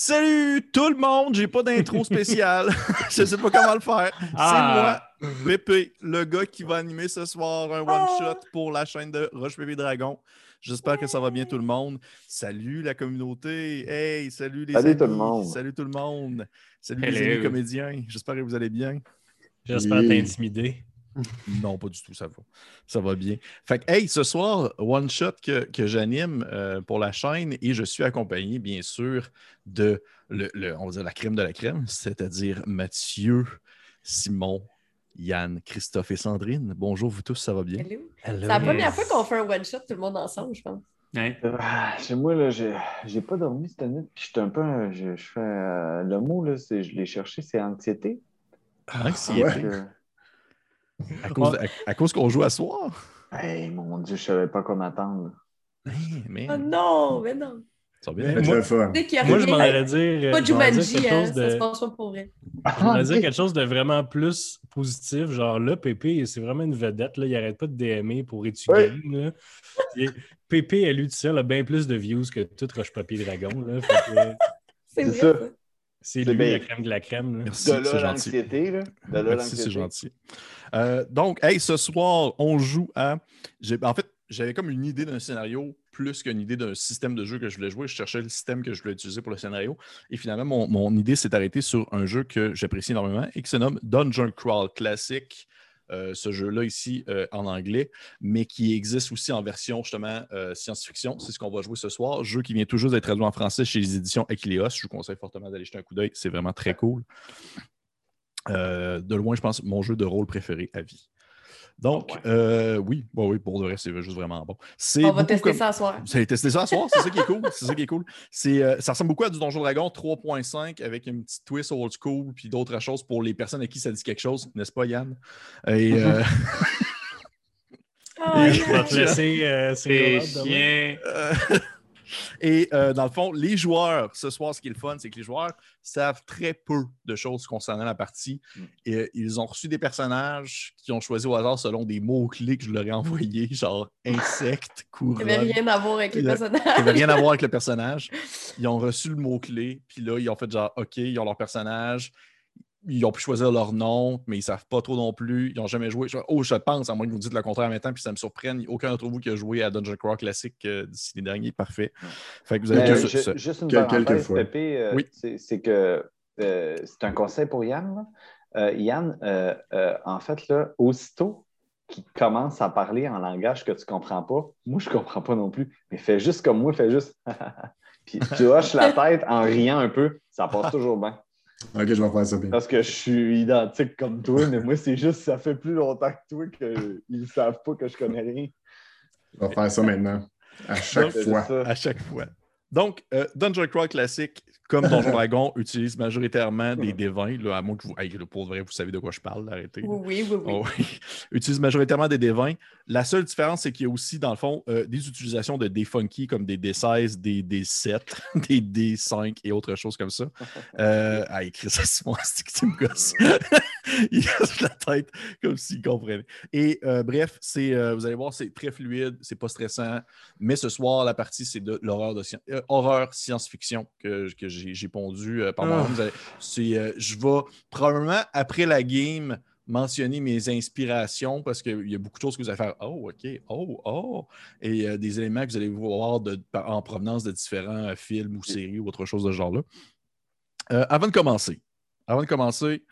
Salut tout le monde, j'ai pas d'intro spéciale. je sais pas comment le faire. Ah. C'est moi, Pépé, le gars qui va animer ce soir un one-shot pour la chaîne de Roche Pépé Dragon. J'espère que ça va bien tout le monde. Salut la communauté. Hey, salut les Salut amis. tout le monde. Salut tout le monde. Salut les amis comédiens. J'espère que vous allez bien. J'espère Oui. t'intimider. Non, pas du tout, ça va. Ça va bien. Fait que, hey, ce soir, One Shot que, que j'anime euh, pour la chaîne et je suis accompagné, bien sûr, de le, le- on va dire la crème de la crème, c'est-à-dire Mathieu, Simon, Yann, Christophe et Sandrine. Bonjour, vous tous, ça va bien? Hello. Hello. C'est la première fois qu'on fait un one-shot tout le monde ensemble, je pense. Ouais. Ah, chez moi, là, j'ai j'ai pas dormi cette nuit. Puis j'étais un peu. un- Je, je fais. euh, le mot, là, c'est- je l'ai cherché, c'est anxiété. Anxiété? Euh, À cause, de- à- à cause qu'on joue à soir? hey, mon Dieu, je savais pas quoi m'attendre. Hey, mais, Oh non, mais non. ça va bien. Mais moi- fun. Je m'en allais dire. pas dire Jumanji, quelque hein, chose ça se de. passe pas pour vrai. Je m'en allais dire quelque chose de vraiment plus positif. Genre là, Pépé, c'est vraiment une vedette. Là. Il arrête pas de DMer pour étudier. là. Et Pépé, à lui a bien plus de views que tout Roche-Papier Dragon. Là. Fait que, C'est ça. ça. c'est lui bien. la crème de la crème. là. Merci, De c'est là, gentil. l'anxiété, là. De là, Merci, c'est l'anxiété. gentil. Euh, donc, hey, ce soir, on joue à. En fait, j'avais comme une idée d'un scénario plus qu'une idée d'un système de jeu que je voulais jouer. Je cherchais le système que je voulais utiliser pour le scénario. Et finalement, mon, idée s'est arrêtée sur un jeu que j'apprécie énormément et qui se nomme Dungeon Crawl Classic. Euh, ce jeu-là ici euh, en anglais, mais qui existe aussi en version justement science-fiction. C'est ce qu'on va jouer ce soir. Jeu qui vient juste d'être traduit en français chez les éditions Equileos. Je vous conseille fortement d'aller jeter un coup d'œil. C'est vraiment très cool. Euh, de loin, je pense, mon jeu de rôle préféré à vie. Donc, ouais. euh, oui, bah oui, pour de vrai, c'est juste vraiment bon. On va tester comme- ça ce soir. Vous allez tester ça ce soir, c'est ça qui est cool. C'est ça qui est cool. C'est, euh, ça ressemble beaucoup à du Donjon Dragon 3.5 avec une petite twist old school puis d'autres choses pour les personnes à qui ça dit quelque chose, n'est-ce pas, Yann? Et, euh, Ah, Je vais te laisser. euh, C'est et euh, dans le fond, les joueurs, ce soir, ce qui est le fun, c'est que les joueurs savent très peu de choses concernant la partie. Mm. Et euh, ils ont reçu des personnages qui ont choisi au hasard selon des mots-clés que je leur ai envoyés, genre insectes, Il couronne. n'y avait rien à voir avec les Il y a- personnages. Ça n'avait rien à voir avec le personnage. Ils ont reçu le mot-clé, puis là, ils ont fait genre, OK, ils ont leur personnage, ils ont pu choisir leur nom, mais ils ne savent pas trop non plus. Ils n'ont jamais joué. Je- Oh, je pense, à moins que vous dites le contraire en même temps, puis ça me surprenne. Aucun d'entre vous qui a joué à Dungeon Crawl classique euh, d'ici les derniers, parfait. Fait que vous avez euh, ça. juste une parenthèse. Pépé, euh, Oui. c'est que euh, c'est un conseil pour Yann. Euh, Yann, euh, euh, en fait, là, aussitôt qu'il commence à parler en langage que tu ne comprends pas, moi, je ne comprends pas non plus, mais fais juste comme moi, fais juste. Puis tu hoches la tête en riant un peu, ça passe toujours bien. Ok, je vais faire ça bien. Parce que je suis identique comme toi, mais moi, c'est juste ça fait plus longtemps que toi qu'ils ne savent pas que je connais rien. Je vais faire ça maintenant. À chaque fois. ça. à chaque fois. Donc, euh, Dungeon Crawl classique, comme Donjon Dragon, utilise majoritairement des D20. Là, à moins que vous. hey, pour vrai, vous savez de quoi je parle, arrêtez. Oui, oui, oui. oui. Oh oui. utilise majoritairement des D20. La seule différence, c'est qu'il y a aussi, dans le fond, euh, des utilisations de dés funky comme des D16, des D7, des D5 et autres choses comme ça. Euh, ah, écrit ça, Simon, c'est que tu me gosses. Il casse la tête comme s'il comprenait. Et euh, bref, c'est, euh, vous allez voir, c'est très fluide, c'est pas stressant. Mais ce soir, la partie, c'est de l'horreur de euh, horreur science-fiction que, que j'ai, j'ai pondu euh, par Ah. moi-même. C'est, euh, je vais probablement, après la game, mentionner mes inspirations parce qu'il y a beaucoup de choses que vous allez faire. Oh, OK. Oh, oh. Et euh, des éléments que vous allez voir de- en provenance de différents euh, films ou séries ou autre chose de ce genre-là. Euh, avant de commencer, avant de commencer,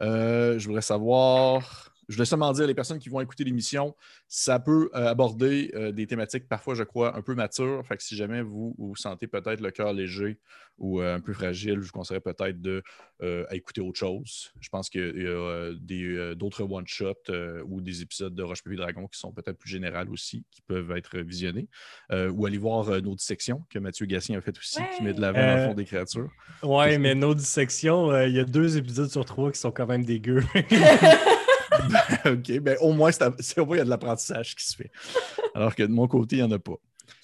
je voudrais savoir. Je voulais seulement dire, les personnes qui vont écouter l'émission, ça peut euh, aborder euh, des thématiques parfois, je crois, un peu matures. Fait que si jamais vous vous sentez peut-être le cœur léger ou euh, un peu fragile, je vous conseillerais peut-être de euh, à écouter autre chose. Je pense qu'il y a euh, des, euh, d'autres one-shots euh, ou des épisodes de Roche Papier Dragon qui sont peut-être plus générales aussi, qui peuvent être visionnés. Euh, ou aller voir euh, nos dissections que Mathieu Gassien a fait aussi, qui met de l'avant dans le fond des créatures. Ouais, mais nos dissections, euh, il y a deux épisodes sur trois qui sont quand même dégueux. OK, ben au moins, c'est, c'est- au moins, il y a de l'apprentissage qui se fait. Alors que de mon côté, il n'y en a pas.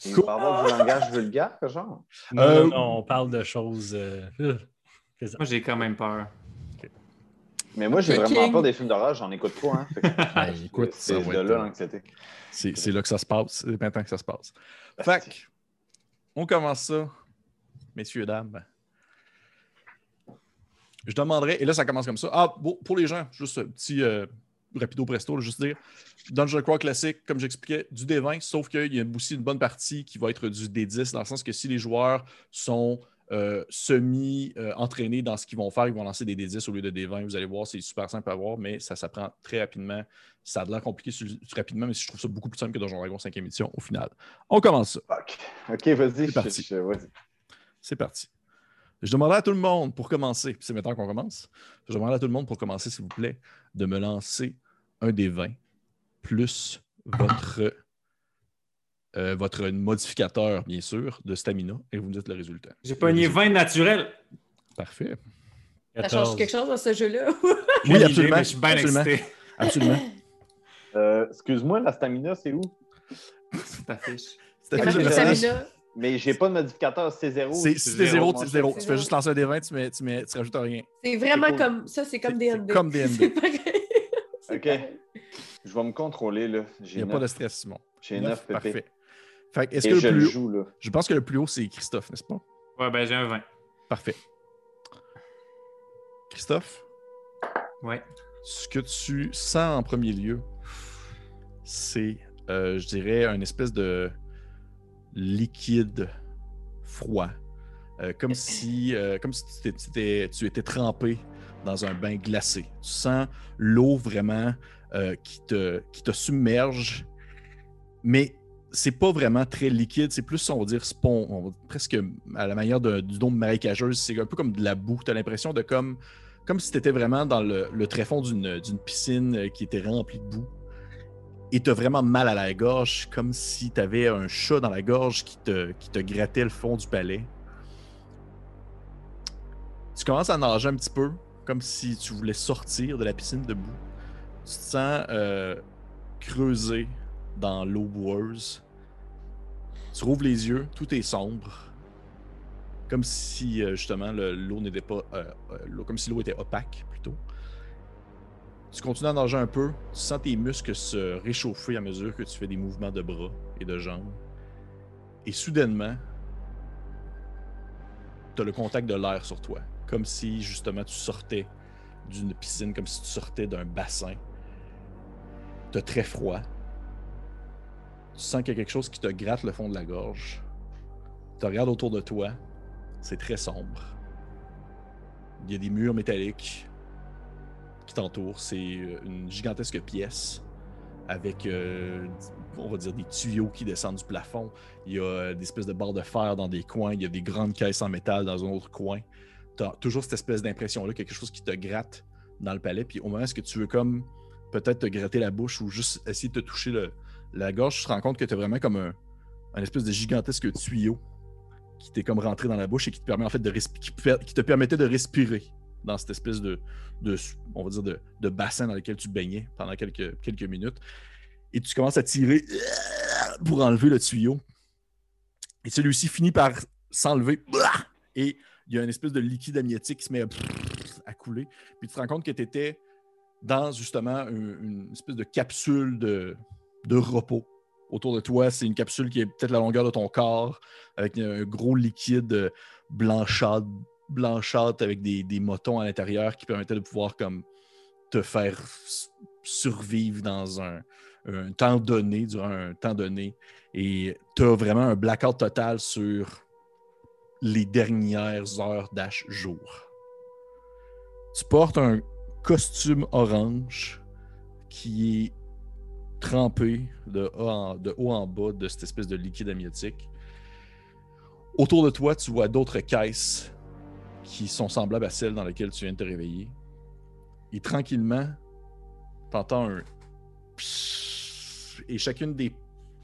Il va y avoir du langage vulgaire, genre? non, Euh, non, non, on parle de choses. euh. Moi, j'ai quand même peur. Mais moi, j'ai vraiment King. peur des films d'horreur, j'en écoute pas. Hein. Que Ben, écoute, c'est de là l'anxiété. C'est, là que ça se passe. C'est maintenant que ça se passe. Fait que, on commence ça, messieurs, dames. je demanderais, et là, ça commence comme ça. Ah, bon, pour les gens, juste un petit euh, rapido presto, là, juste dire Dungeon Crawl classique, comme j'expliquais, du D20, sauf qu'il y a aussi une bonne partie qui va être du D10, dans le sens que si les joueurs sont euh, semi-entraînés dans ce qu'ils vont faire, ils vont lancer des D10 au lieu de D20. Vous allez voir, c'est super simple à voir, mais ça s'apprend très rapidement. Ça a l'air compliqué sur- rapidement, mais je trouve ça beaucoup plus simple que Donjon Dragon 5e édition au final. On commence ça. Ok, vas-y. C'est parti. je- vas-y. C'est parti. Je demanderai à tout le monde pour commencer, puis c'est maintenant qu'on commence. Je demanderai à tout le monde pour commencer, s'il vous plaît, de me lancer un des 20 plus votre, euh, votre modificateur, bien sûr, de stamina, et vous me dites le résultat. J'ai pogné 20 naturel. Parfait. Ça 14. change quelque chose dans ce jeu-là? Oui, absolument. Je suis bien absolument, excité. absolument. Euh, Excuse-moi, la stamina, c'est où? C'est ta fiche. C'est personnage. Stamina. Mais j'ai pas de modificateur, c'est zéro. C'est- Si t'es zéro, c'est zéro. Tu fais juste lancer un des 20, tu, mets, tu, mets, tu rajoutes rien. C'est vraiment cool. comme ça, c'est comme DND. comme DND. Ok. Je vais me contrôler, là. Il n'y a pas de stress, Simon. J'ai Neuf, 9 Parfait. Fait est-ce Et que je le le plus haut, là. je pense que le plus haut, c'est Christophe, n'est-ce pas? Ouais, ben j'ai un 20. Parfait. Christophe, Ouais. ce que tu sens en premier lieu, c'est, euh, je dirais, un espèce de liquide froid. Euh, comme si, euh, comme si tu étais, tu étais trempé dans un bain glacé. Tu sens l'eau vraiment euh, qui, te, qui te submerge, mais c'est pas vraiment très liquide, c'est plus, on va dire, spon, presque à la manière de- du dôme marécageuse. C'est un peu comme de la boue. Tu as l'impression de comme, comme si tu étais vraiment dans le, le tréfonds d'une d'une piscine euh, qui était remplie de boue. Et tu as vraiment mal à la gorge, comme si tu avais un chat dans la gorge qui te, qui te grattait le fond du palais. Tu commences à nager un petit peu, comme si tu voulais sortir de la piscine de boue. Tu te sens euh, creusé dans l'eau boueuse. Tu rouvres les yeux, tout est sombre. Comme si euh, justement le- l'eau n'était pas. euh, comme si l'eau était opaque plutôt. Tu continues à nager un peu, tu sens tes muscles se réchauffer à mesure que tu fais des mouvements de bras et de jambes. Et soudainement, tu as le contact de l'air sur toi. Comme si justement tu sortais d'une piscine, comme si tu sortais d'un bassin. Tu as très froid. Tu sens qu'il y a quelque chose qui te gratte le fond de la gorge. Tu regardes autour de toi. C'est très sombre. Il y a des murs métalliques qui t'entourent. C'est euh, une gigantesque pièce avec, euh, on va dire, des tuyaux qui descendent du plafond. Il y a euh, des espèces de barres de fer dans des coins. Il y a des grandes caisses en métal dans un autre coin. Tu as toujours cette espèce d'impression-là, quelque chose qui te gratte dans le palais. Puis au moment où tu veux comme peut-être te gratter la bouche ou juste essayer de te toucher le, la gorge, tu te rends compte que tu as vraiment comme un, un espèce de gigantesque tuyau qui t'est comme rentré dans la bouche et qui te permet en fait de qui te permettait de respirer dans cette espèce de, de on va dire de, de bassin dans lequel tu baignais pendant quelques, quelques minutes. Et tu commences à tirer pour enlever le tuyau. Et celui-ci finit par s'enlever. Et il y a une espèce de liquide amniotique qui se met à, à couler. Puis tu te rends compte que tu étais dans justement une, espèce de capsule de, repos. Autour de toi, c'est une capsule qui est peut-être la longueur de ton corps, avec un gros liquide euh, blanchâtre, blanchâtre avec des, des motons à l'intérieur qui permettaient de pouvoir comme te faire survivre dans un, un temps donné, durant un temps donné. Et tu as vraiment un blackout total sur les dernières heures d'H jour. Tu portes un costume orange qui est trempé de haut, en, bas de cette espèce de liquide amniotique. Autour de toi, tu vois d'autres caisses qui sont semblables à celles dans lesquelles tu viens de te réveiller. Et tranquillement, t'entends un et chacune des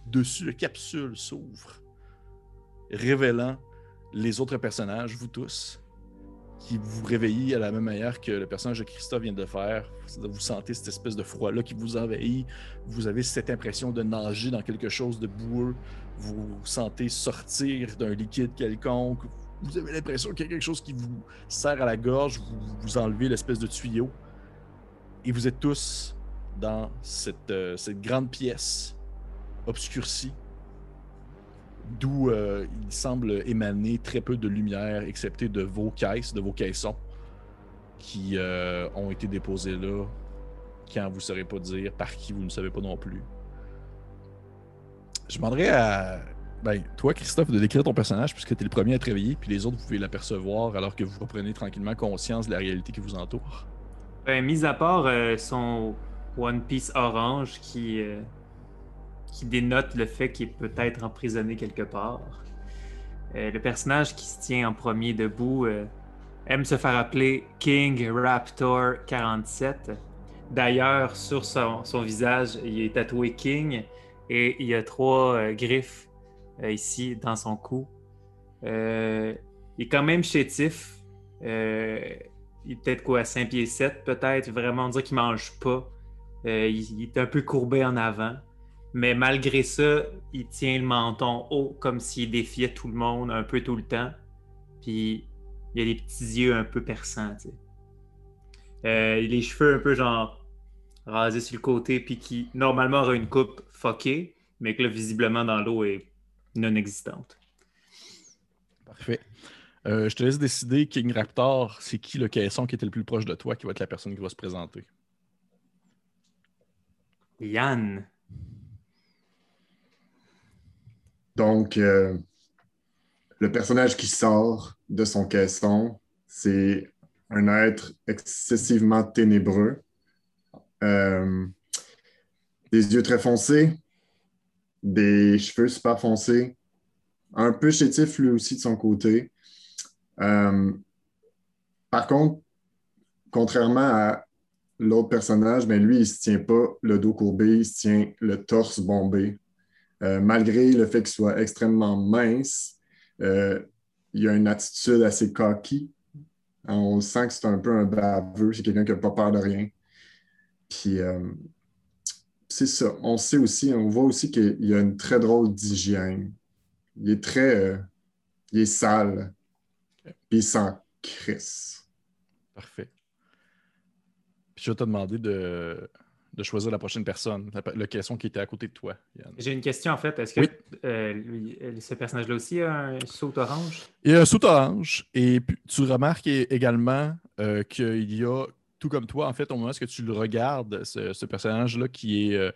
dessus de capsules s'ouvre, révélant les autres personnages, vous tous, qui vous réveillez à la même manière que le personnage de Christophe vient de faire. Vous sentez cette espèce de froid-là qui vous envahit. Vous avez cette impression de nager dans quelque chose de boueux. Vous sentez sortir d'un liquide quelconque. Vous avez l'impression qu'il y a quelque chose qui vous serre à la gorge. Vous, vous enlevez l'espèce de tuyau. Et vous êtes tous dans cette, euh, cette grande pièce obscurcie d'où euh, il semble émaner très peu de lumière, excepté de vos caisses, de vos caissons, qui euh, ont été déposés là quand vous ne saurez pas dire, par qui vous ne savez pas non plus. Je demanderais à ben, toi, Christophe, de décrire ton personnage puisque tu es le premier à te réveiller, puis les autres, vous pouvez l'apercevoir alors que vous reprenez tranquillement conscience de la réalité qui vous entoure. Ben, mis à part euh, son One Piece orange qui, qui dénote le fait qu'il est peut-être emprisonné quelque part, euh, le personnage qui se tient en premier debout euh, aime se faire appeler King Raptor 47. D'ailleurs, sur son, visage, il est tatoué King et il y a trois euh, griffes ici dans son cou. Il est quand même chétif. Il est peut-être quoi, 5 pieds 7 peut-être. Vraiment, on dirait qu'il mange pas. Il est un peu courbé en avant. Mais malgré ça, il tient le menton haut comme s'il défiait tout le monde un peu tout le temps. Puis il a des petits yeux un peu perçants, tu sais. Euh, les cheveux un peu genre rasés sur le côté, puis qui normalement aurait une coupe fuckée, mais que là, visiblement dans l'eau est non existante. Parfait. Euh, je te laisse décider, King Raptor, c'est qui le caisson qui était le plus proche de toi qui va être la personne qui va se présenter? Yann. Donc, euh, le personnage qui sort de son caisson, c'est un être excessivement ténébreux. Euh, des yeux très foncés, des cheveux super foncés, un peu chétif lui aussi de son côté. Euh, par contre, contrairement à l'autre personnage, lui, il ne se tient pas le dos courbé, il se tient le torse bombé. Euh, malgré le fait qu'il soit extrêmement mince, euh, il a une attitude assez cocky. Hein, On sent que c'est un peu un baveux, c'est quelqu'un qui n'a pas peur de rien. Puis, euh, c'est ça. On sait aussi, on voit aussi qu'il a une très drôle d'hygiène. Il est très. il est sale. Puis il sent crisse. Parfait. Je vais te demander de, de choisir la prochaine personne, la- le caisson qui était à côté de toi. J'ai une question en fait. Est-ce que Oui. euh, lui- euh, ce personnage-là aussi a un saut orange? Il a un saut orange et tu remarques également euh, qu'il y a, tout comme toi, en fait, au moment où tu le regardes, ce, ce personnage-là qui est, euh,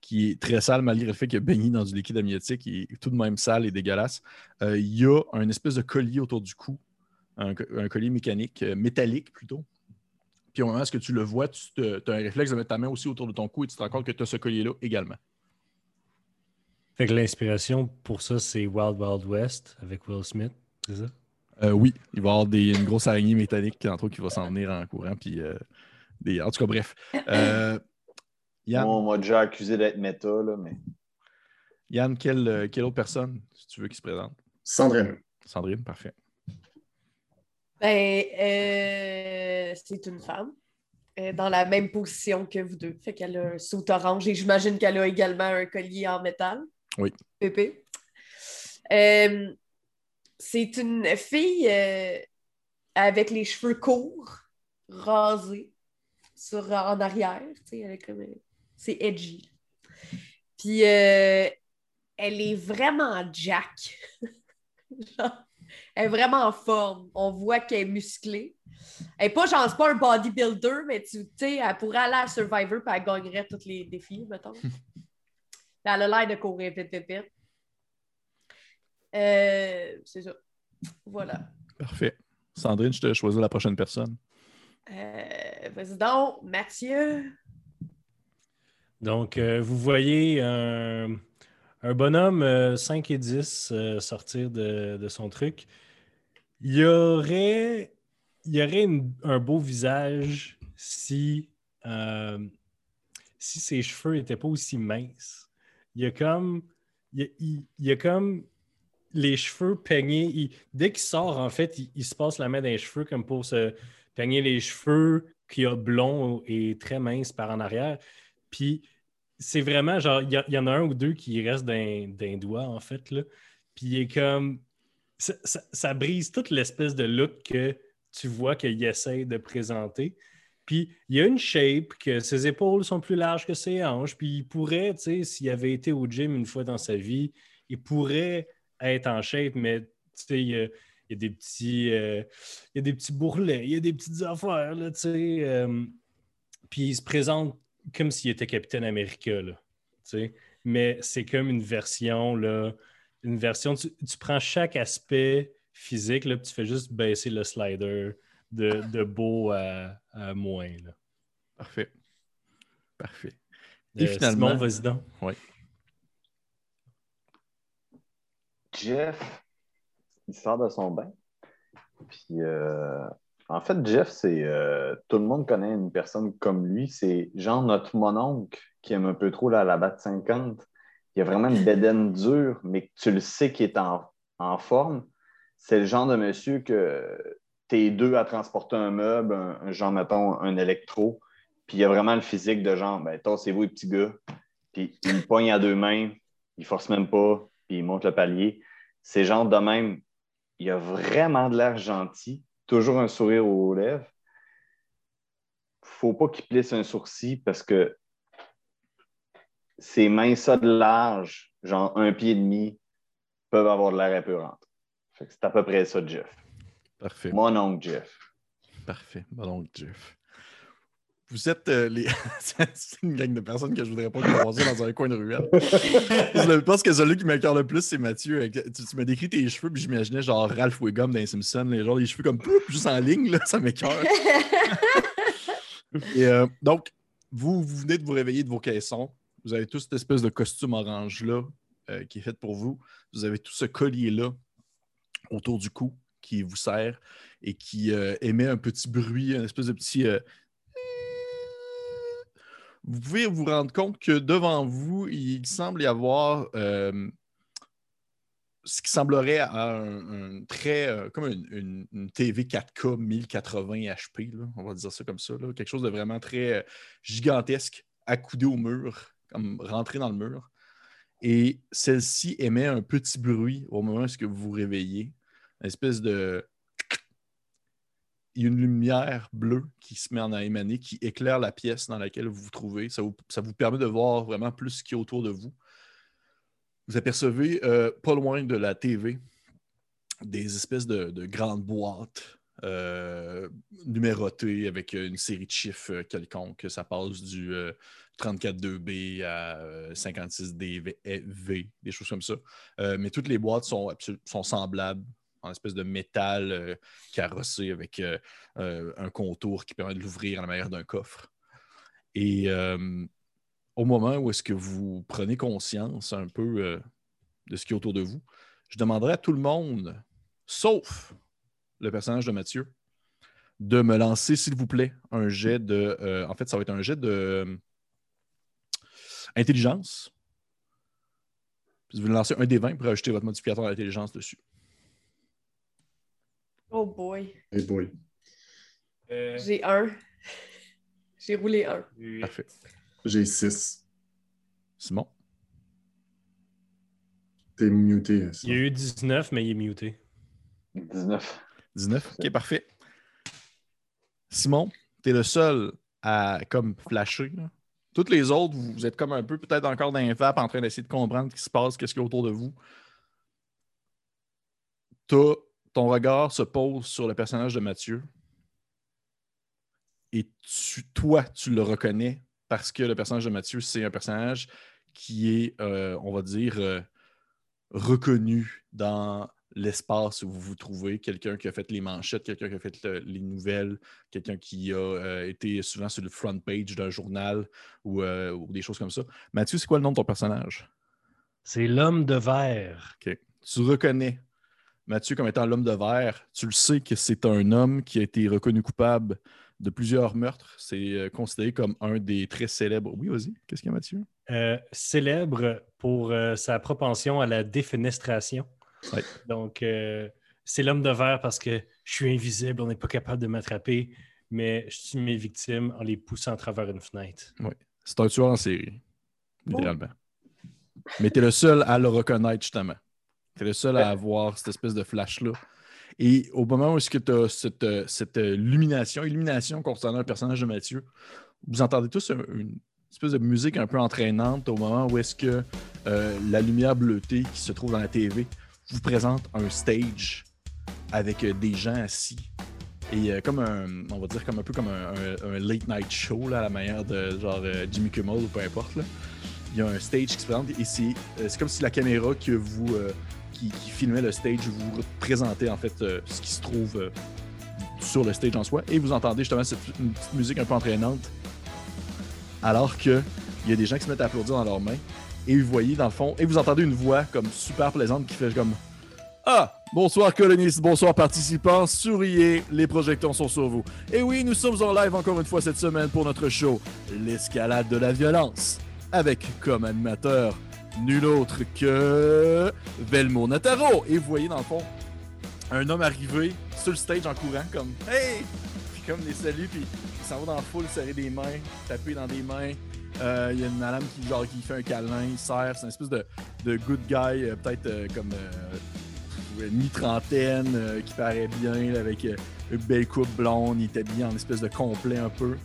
qui est très sale malgré le fait qu'il a baigné dans du liquide amniotique, il est tout de même sale et dégueulasse, il y a un espèce de collier autour du cou, un, un collier mécanique, métallique plutôt. Puis au moment où tu le vois, tu as un réflexe de mettre ta main aussi autour de ton cou et tu te rends compte que tu as ce collier-là également? Fait que l'inspiration pour ça, c'est Wild Wild West avec Will Smith, c'est ça? Euh, oui, il va y avoir des- une grosse araignée métallique entre autres qui va s'en venir en courant. Puis, euh, des... En tout cas, bref. Euh, Yann, Moi, on m'a déjà accusé d'être méta, là, mais Yann quelle, quelle autre personne, si tu veux, qui se présente? Sandrine. Sandrine, parfait. Ben, euh, c'est une femme. euh, dans la même position que vous deux. Fait qu'elle a un saut orange et j'imagine qu'elle a également un collier en métal. Oui. Pépé. Euh, c'est une fille avec les cheveux courts, rasés, sur, en arrière. tu sais, elle est comme, c'est edgy. Puis elle est vraiment jack. Genre, elle est vraiment en forme. On voit qu'elle est musclée. Elle n'est pas, genre, c'est pas un bodybuilder, mais tu sais, elle pourrait aller à Survivor et elle gagnerait tous les défis, mettons. elle a l'air de courir vite, vite, vite. Euh, c'est ça. Voilà. Parfait. Sandrine, je te choisis la prochaine personne. Euh, Vas-y donc, Mathieu. Donc, euh, vous voyez un, un bonhomme euh, 5 et 10 euh, sortir de, de son truc. Il y aurait, y aurait un beau visage si, euh, si ses cheveux n'étaient pas aussi minces. Il y a comme, y a, y a comme les cheveux peignés. Dès qu'il sort, en fait, il, se passe la main dans les cheveux comme pour se peigner les cheveux qui a blond et très mince par en arrière. Puis c'est vraiment genre, il y, en a un ou deux qui restent d'un doigt, en fait. Là. Puis il est comme. Ça, ça- brise toute l'espèce de look que tu vois qu'il essaie de présenter. Puis il y a une shape que ses épaules sont plus larges que ses hanches. Puis il pourrait, tu sais, s'il avait été au gym une fois dans sa vie, il pourrait être en shape, mais tu sais, il y a, des petits, euh, il y a des petits bourrelets, il y a des petites affaires, tu sais. euh, puis il se présente comme s'il était Capitaine America, là, tu sais. Mais c'est comme une version, là, une version, tu, tu prends chaque aspect physique, là, puis tu fais juste baisser le slider de, de beau à, à moins, là. Parfait. Parfait. Et Euh, finalement- vas-y donc. Jeff, il sort de son bain. Puis, euh, en fait, Jeff, c'est. euh, tout le monde connaît une personne comme lui. C'est genre notre mononcle qui aime un peu trop la, batte 50. Il a vraiment une bédaine dure, mais tu le sais qu'il est en, forme. C'est le genre de monsieur que t'es deux à transporter un meuble, un, genre, mettons, un électro. Puis il a vraiment le physique de genre, ben, tassez-vous les petits gars. Puis il le pogne à deux mains, il force même pas, puis il monte le palier. C'est genre de même, il a vraiment de l'air gentil, toujours un sourire aux lèvres. Faut pas qu'il plisse un sourcil parce que ses mains ça de large, genre un pied et demi, peuvent avoir de l'air épeurante. C'est à peu près ça, Jeff. Parfait. Mon oncle Jeff. Parfait. Bon, donc, Jeff. Vous êtes euh, les. c'est une gang de personnes que je voudrais pas croiser dans un coin de ruelle. je pense que celui qui m'écœure le plus, c'est Mathieu. Tu, tu m'as décrit tes cheveux, puis j'imaginais genre Ralph Wiggum dans les Simpsons, les, genre les cheveux comme pouf, juste en ligne, là, ça m'écœure. Et euh, donc, vous, vous venez de vous réveiller de vos caissons. Vous avez tous cette espèce de costume orange-là euh, qui est fait pour vous. Vous avez tout ce collier-là autour du cou qui vous sert et qui euh, émet un petit bruit, un espèce de petit. Vous pouvez vous rendre compte que devant vous, il semble y avoir euh, ce qui semblerait un, très. euh, comme une, TV 4K 1080 HP, on va dire ça comme ça. quelque chose de vraiment très euh, gigantesque, accoudé au mur, comme rentré dans le mur. Et celle-ci émet un petit bruit au moment où vous vous réveillez. Une espèce de. Il y a une lumière bleue qui se met en émaner, qui éclaire la pièce dans laquelle vous vous trouvez. Ça vous, permet de voir vraiment plus ce qui est autour de vous. Vous apercevez, euh, pas loin de la TV, des espèces de, de grandes boîtes euh, numérotées avec une série de chiffres euh, quelconques. Ça passe du euh, 34.2B à euh, 56D, V, V, des choses comme ça. Mais toutes les boîtes sont, sont semblables en espèce de métal euh, carrossé avec euh, euh, un contour qui permet de l'ouvrir à la manière d'un coffre. Et au moment où est-ce que vous prenez conscience un peu de ce qui est autour de vous, je demanderai à tout le monde, sauf le personnage de Mathieu, de me lancer, s'il vous plaît, un jet de. en fait, ça va être un jet de intelligence. Vous lancez un des 20 pour ajouter votre modificateur d'intelligence dessus. Oh boy. Hey boy. Euh, J'ai un. J'ai roulé un. Huit. Parfait. J'ai 6. Simon, T'es muté. il y a eu 19, mais il est muté. 19. 19. Ok, parfait. Simon, tu es le seul à comme flasher. là. Toutes les autres, vous, êtes comme un peu peut-être encore dans un en train d'essayer de comprendre ce qui se passe, qu'est-ce qu'il y a autour de vous. T'as- ton regard se pose sur le personnage de Mathieu. Et tu, toi, tu le reconnais parce que le personnage de Mathieu, c'est un personnage qui est, euh, on va dire, euh, reconnu dans l'espace où vous vous trouvez, quelqu'un qui a fait les manchettes, quelqu'un qui a fait le- les nouvelles, quelqu'un qui a euh, été souvent sur le front page d'un journal ou, ou des choses comme ça. Mathieu, c'est quoi le nom de ton personnage? C'est l'homme de verre. OK. Tu reconnais Mathieu comme étant l'homme de verre. Tu le sais que c'est un homme qui a été reconnu coupable de plusieurs meurtres. C'est euh, considéré comme un des très célèbres. Oui, vas-y. Qu'est-ce qu'il y a, Mathieu? Euh, célèbre pour euh, sa propension à la défenestration. Ouais. Donc, euh, c'est l'homme de verre parce que je suis invisible, on n'est pas capable de m'attraper, mais je tue mes victimes en les poussant à travers une fenêtre. C'est un tueur en série, littéralement. Mais tu es le seul à le reconnaître, justement. Tu es le seul à avoir cette espèce de flash-là. Et au moment où est-ce que tu as cette, euh, cette euh, illumination, illumination concernant le personnage de Mathieu, vous entendez tous un- une espèce de musique un peu entraînante au moment où est-ce que euh, la lumière bleutée qui se trouve dans la TV vous présente un stage avec euh, des gens assis. Et euh, comme un, on va dire comme un peu comme un, un- un late night show, là, à la manière de genre euh, Jimmy Kimmel ou peu importe. là. Il y a un stage qui se présente et c'est euh, comme si la caméra que vous, euh, qui, filmait le stage vous représentait en fait euh, ce qui se trouve euh, sur le stage en soi. Et vous entendez justement cette petite musique un peu entraînante. Alors que il y a des gens qui se mettent à applaudir dans leurs mains. Et vous voyez dans le fond, et vous entendez une voix comme super plaisante qui fait comme Ah, bonsoir colonistes, bonsoir participants, souriez, les projecteurs sont sur vous. Et oui, nous sommes en live encore une fois cette semaine pour notre show, L'escalade de la violence, avec comme animateur nul autre que Velmo Nataro. Et vous voyez dans le fond un homme arriver sur le stage en courant, comme Hey! Puis comme des saluts, puis il s'en va dans la foule serrer des mains, taper dans des mains. Euh, Il y a une madame qui, genre, qui fait un câlin, il serre, c'est une espèce de, de good guy, euh, peut-être euh, comme euh, mi-trentaine, qui paraît bien, avec une belle coupe blonde, il est habillé en espèce de complet un peu.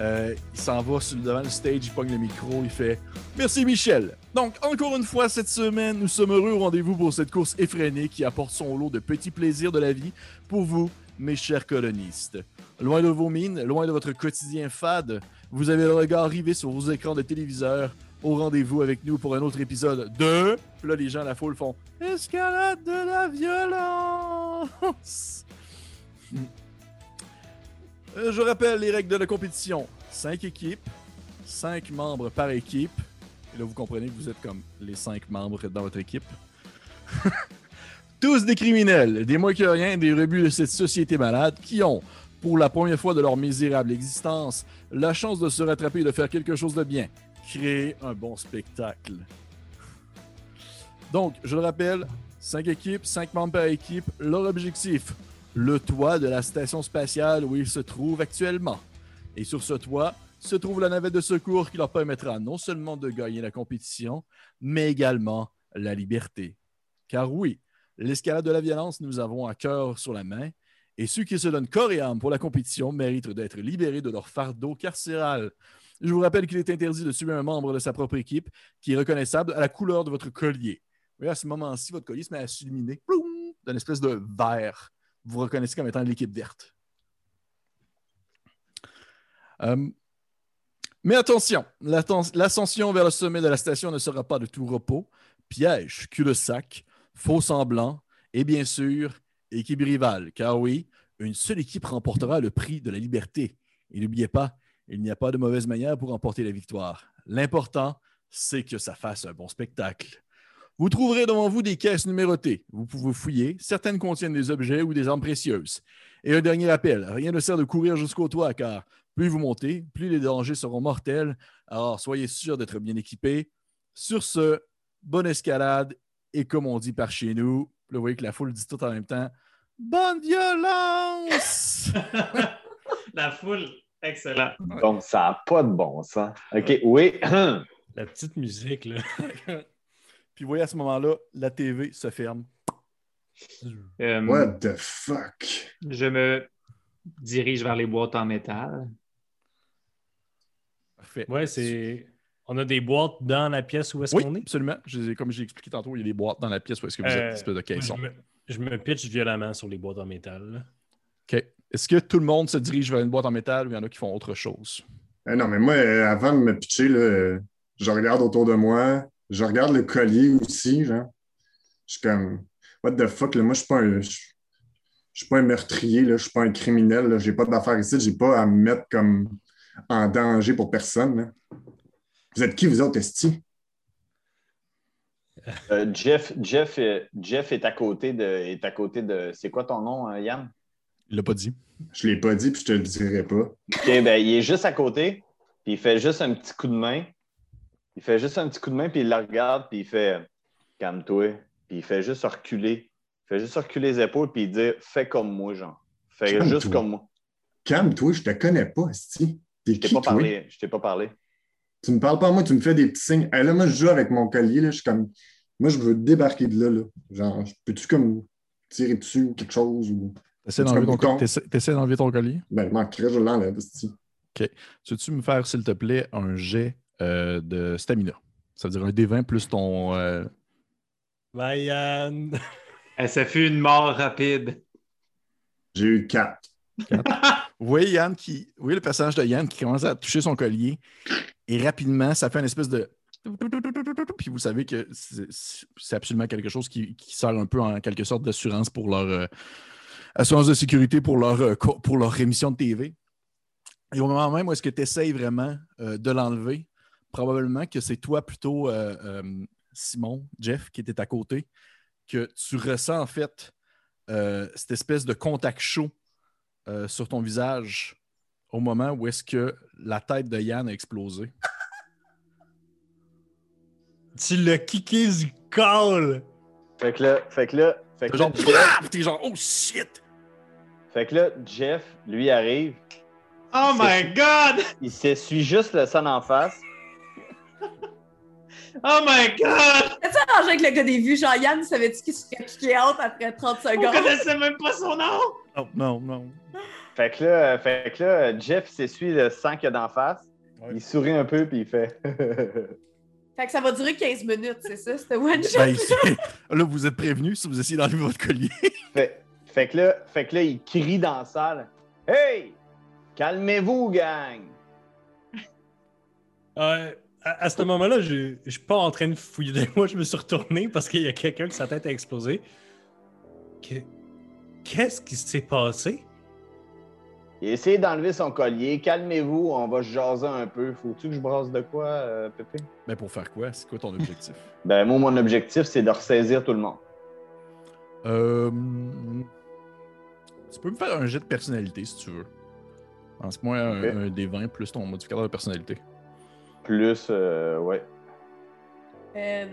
Euh, il s'en va sur le devant du stage, il pogne le micro, il fait Merci Michel. Donc, encore une fois cette semaine, nous sommes heureux au rendez-vous pour cette course effrénée qui apporte son lot de petits plaisirs de la vie pour vous, mes chers colonistes. Loin de vos mines, loin de votre quotidien fade, vous avez le regard rivé sur vos écrans de téléviseur. Au rendez-vous avec nous pour un autre épisode de. Puis là, les gens à la foule font Escalade de la violence. Euh, Je rappelle les règles de la compétition 5 équipes, 5 membres par équipe. Et là, vous comprenez que vous êtes comme les 5 membres dans votre équipe. Tous des criminels, des moins que rien, des rebuts de cette société malade qui ont, pour la première fois de leur misérable existence, la chance de se rattraper et de faire quelque chose de bien. Créer un bon spectacle. Donc, je le rappelle, 5 équipes, 5 membres par équipe, leur objectif, le toit de la station spatiale où ils se trouvent actuellement. Et sur ce toit se trouve la navette de secours qui leur permettra non seulement de gagner la compétition, mais également la liberté. Car oui, l'escalade de la violence, nous avons un cœur sur la main, et ceux qui se donnent corps et âme pour la compétition méritent d'être libérés de leur fardeau carcéral. Je vous rappelle qu'il est interdit de tuer un membre de sa propre équipe qui est reconnaissable à la couleur de votre collier. Voyez, à ce moment-ci, votre collier se met à s'illuminer d'une espèce de vert. Vous reconnaissez comme étant l'équipe verte. Euh, mais attention, l'ascension vers le sommet de la station ne sera pas de tout repos. Piège, cul-de-sac, faux semblant et bien sûr, équipe rivale. Car oui, une seule équipe remportera le prix de la liberté. Et n'oubliez pas, il n'y a pas de mauvaise manière pour remporter la victoire. L'important, c'est que ça fasse un bon spectacle. Vous trouverez devant vous des caisses numérotées. Vous pouvez fouiller. Certaines contiennent des objets ou des armes précieuses. Et un dernier rappel, rien ne sert de courir jusqu'au toit car plus vous montez, plus les dangers seront mortels. Alors soyez sûr d'être bien équipés. Sur ce, bonne escalade et comme on dit par chez nous, là, vous voyez que la foule dit tout en même temps, bonne violence! La foule, excellent. Donc, ça n'a pas de bon sens. OK, oui. La petite musique, là. Puis vous voyez à ce moment-là, la TV se ferme. Euh, What the fuck? Je me dirige vers les boîtes en métal. Parfait. Ouais, c'est. On a des boîtes dans la pièce où est-ce Oui, qu'on est? absolument. Je comme j'ai expliqué tantôt, il y a des boîtes dans la pièce où est-ce que vous êtes, Euh, espèce de caisson. Je me, me pitch violemment sur les boîtes en métal. OK. Est-ce que tout le monde se dirige vers une boîte en métal ou il y en a qui font autre chose? Eh non, mais moi, euh, avant de me pitcher, là, je regarde autour de moi, je regarde le collier aussi, genre. Je suis comme, what the fuck, là, moi, je suis pas un. Je suis pas un meurtrier, là, je suis pas un criminel, là, j'ai pas d'affaires ici, j'ai pas à me mettre comme en danger pour personne. là. Vous êtes qui, vous autres, Esti? Euh, Jeff, Jeff, Jeff est à côté de. Est à côté de. C'est quoi ton nom, euh, Yann? Il l'a pas dit. Je l'ai pas dit, puis je te le dirai pas. OK, ben, il est juste à côté, puis il fait juste un petit coup de main. Il fait juste un petit coup de main, puis il la regarde, puis il fait Calme-toi. Puis il fait juste reculer. Il fait juste reculer les épaules, puis il dit Fais comme moi, genre. Fais juste comme moi. Calme-toi, je te connais pas. T'es Je t'ai qui, pas toi? parlé. Je t'ai pas parlé. Tu me parles pas à moi, tu me fais des petits signes. Hey, là, moi, je joue avec mon collier, là, je suis comme. Moi, je veux débarquer de là, là. Genre, peux-tu comme tirer dessus ou quelque chose? Ou... T'essaies Tu d'enlever ton, collier? Ben, je manquerais, je l'enlève. Tu veux-tu me faire, s'il te plaît, un jet euh, de stamina? Ça veut dire un D20 plus ton. euh, Bye, Yann! Eh, ça fut une mort rapide. J'ai eu 4. Vous voyez Yann qui. Vous voyez le personnage de Yann qui commence à toucher son collier et rapidement, ça fait une espèce de. Puis vous savez que c'est absolument quelque chose qui, qui sert un peu en quelque sorte d'assurance pour leur euh, assurance de sécurité pour leur, euh, pour leur émission de TV. Et au moment même où est-ce que tu essayes vraiment euh, de l'enlever, probablement que c'est toi plutôt, euh, euh, Simon, Jeff, qui était à côté, que tu ressens en fait euh, cette espèce de contact chaud euh, sur ton visage au moment où est-ce que la tête de Yann a explosé. Tu l'as kické du call! Fait que là, fait que là, fait que genre, Jeff! T'es genre, oh shit! fait que là, Jeff, lui, arrive, Oh my god! il s'essuie juste le sang en face. Oh my god! T'as-tu arrangé avec le gars des vues? Genre, Yann, savais-tu qu'il se kicker out après 30 On secondes? connaissait même pas son nom! Oh, non, non. Fait que là, fait que là Jeff s'essuie le sang qu'il y a d'en face. Ouais. Il sourit un peu, puis il fait. Fait que ça va durer 15 minutes, c'est ça? C'était one shot? Ben, là, vous êtes prévenus si vous essayez d'enlever votre collier. fait, fait que là, fait que là, il crie dans la salle. Hey! Calmez-vous, gang! Euh, à, à ce moment-là, je je suis pas en train de fouiller de moi, je me suis retourné parce qu'il y a quelqu'un qui sa tête a explosé. Que- Qu'est-ce qui s'est passé? Il essaie d'enlever son collier. Calmez-vous, on va se jaser un peu. Faut-tu que je brasse de quoi, euh, Pépé? Ben, pour faire quoi? C'est quoi ton objectif? Ben, moi, mon objectif, c'est de ressaisir tout le monde. Euh, tu peux me faire un jet de personnalité si tu veux. Lance-moi un, Ok. un des 20 plus ton modificateur de personnalité. Plus, euh, ouais. Euh,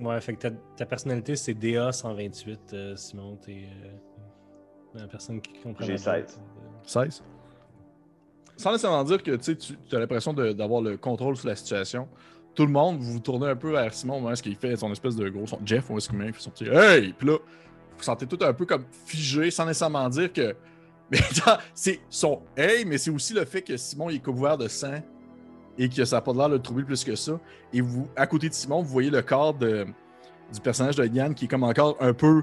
Ouais, fait que ta, ta personnalité, c'est DA 128, euh, Simon. T'es euh, la personne qui comprend. J'ai la 16. joke. 16. Sans nécessairement dire que tu as l'impression d'avoir le contrôle sur la situation. Tout le monde, vous vous tournez un peu vers Simon au moment où il fait son espèce de gros son. Jeff, où est-ce qu'il fait son petit Hey! Puis là, vous vous sentez tout un peu comme figé sans nécessairement dire que. Mais c'est son Hey, mais c'est aussi le fait que Simon il est couvert de sang et que ça n'a pas l'air de le troubler plus que ça. Et vous, à côté de Simon, vous voyez le corps de- du personnage de Yann qui est comme encore un peu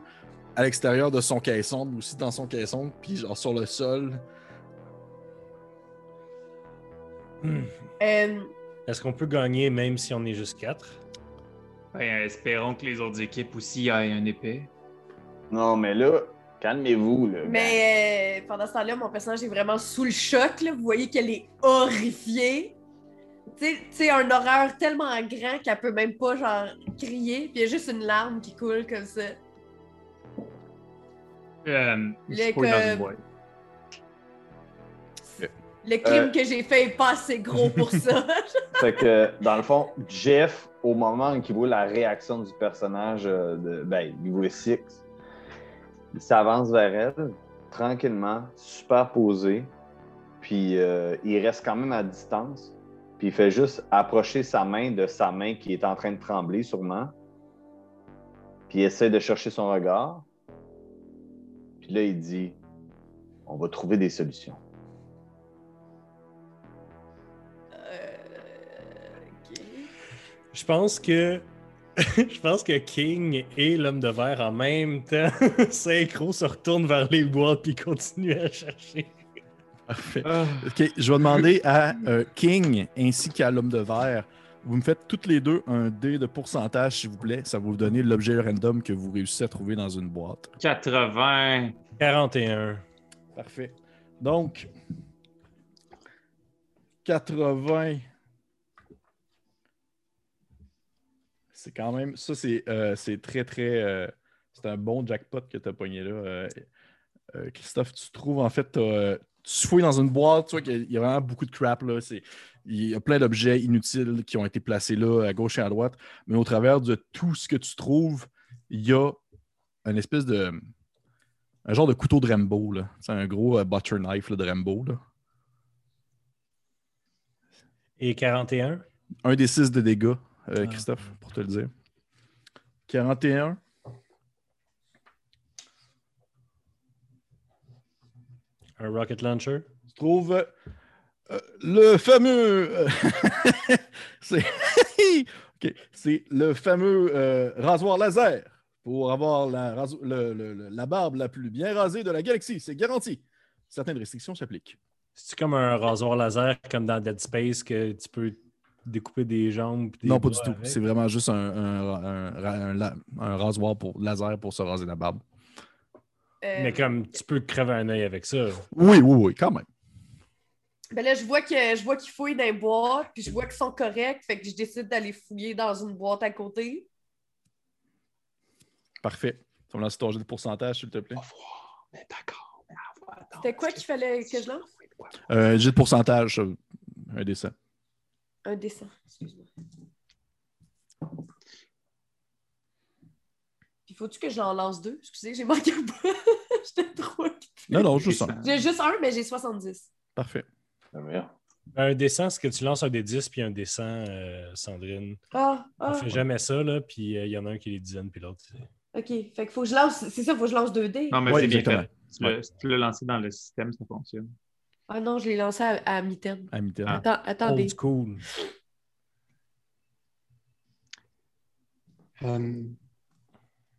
à l'extérieur de son caisson, mais aussi dans son caisson, puis genre sur le sol. Hmm. euh, Est-ce qu'on peut gagner même si on est juste 4? Ben, espérons que les autres équipes aussi aient un épée. Non, mais là, calmez-vous, là. mais euh, pendant ce temps-là, mon personnage est vraiment sous le choc. Là. Vous voyez qu'elle est horrifiée. Tu sais- un horreur tellement grand qu'elle peut même pas, genre, crier. Puis il y a juste une larme qui coule comme ça. Euh, Le. Le crime Euh. que j'ai fait est pas assez gros pour ça. Fait que, dans le fond, Jeff, au moment où il voit la réaction du personnage euh, de. Ben, il voit Six, il s'avance vers elle, tranquillement, super posé, puis euh, il reste quand même à distance, puis il fait juste approcher sa main de sa main qui est en train de trembler, sûrement, puis il essaie de chercher son regard, puis là, il dit On va trouver des solutions. Euh. Je pense que. Je pense que King et l'homme de verre en même temps, synchro, se retournent vers les boîtes puis continuent à chercher. Parfait. Ah. Ok, je vais demander à euh, King ainsi qu'à l'homme de verre. Vous me faites toutes les deux un dé de pourcentage, s'il vous plaît. Ça va vous donner l'objet random que vous réussissez à trouver dans une boîte. 80. 41. Parfait. Donc, 80. C'est quand même. Ça, c'est euh, c'est très, très. euh, c'est un bon jackpot que tu as pogné là. euh, euh, Christophe, tu trouves en fait. Tu fouilles dans une boîte, tu vois qu'il y a vraiment beaucoup de crap là. C'est- Il y a plein d'objets inutiles qui ont été placés là, à gauche et à droite. Mais au travers de tout ce que tu trouves, il y a une espèce de. Un genre de couteau de Rambo, là. C'est un gros euh, butter knife là, de Rambo, là. Et 41? Un? Des six de dégâts, euh, Ah. Christophe, pour te le dire. 41. Un rocket launcher? Tu trouves euh, le fameux. euh, c'est Ok. C'est le fameux euh, rasoir laser pour avoir la, raso- le- le- le- la barbe la plus bien rasée de la galaxie. C'est garanti. Certaines restrictions s'appliquent. C'est comme un rasoir laser comme dans Dead Space que tu peux découper des jambes. des Non, pas du tout. C'est vraiment juste un, un rasoir pour laser pour se raser la barbe. Euh, Mais comme tu peux crever un œil avec ça. Oui, oui, oui, quand même. Ben là, je vois que je vois qu'ils fouillent dans les boîtes, puis je vois qu'ils sont corrects, fait que je décide d'aller fouiller dans une boîte à côté. Parfait. Tu vas me lancer ton jeu de pourcentage, s'il te plaît. C'était quoi qu'il fallait que je lance? Euh, jeu de pourcentage, euh, un dessin. Un dessin, excuse-moi. Faut-tu que j'en lance deux? Excusez, j'ai manqué un bout. J'étais trop occupée. Non, non, juste un. J'ai juste un, mais j'ai 70. Parfait. Merde. Un dessin, c'est que tu lances un des 10 puis un dessin, euh, Sandrine. Ah, On ah, fait jamais ça, là, puis euh, il y en a un qui les dizaine, puis l'autre. c'est- ok. Fait que faut que je lance, c'est ça, faut que je lance 2 dés. Non, mais Ouais, c'est bien fait. Tu l'as- Si tu l'as lancé dans le système, ça fonctionne. Ah non, je l'ai lancé à, à mi-terme. À mi-terme. Ah. Attends, attendez. Old school. Euh,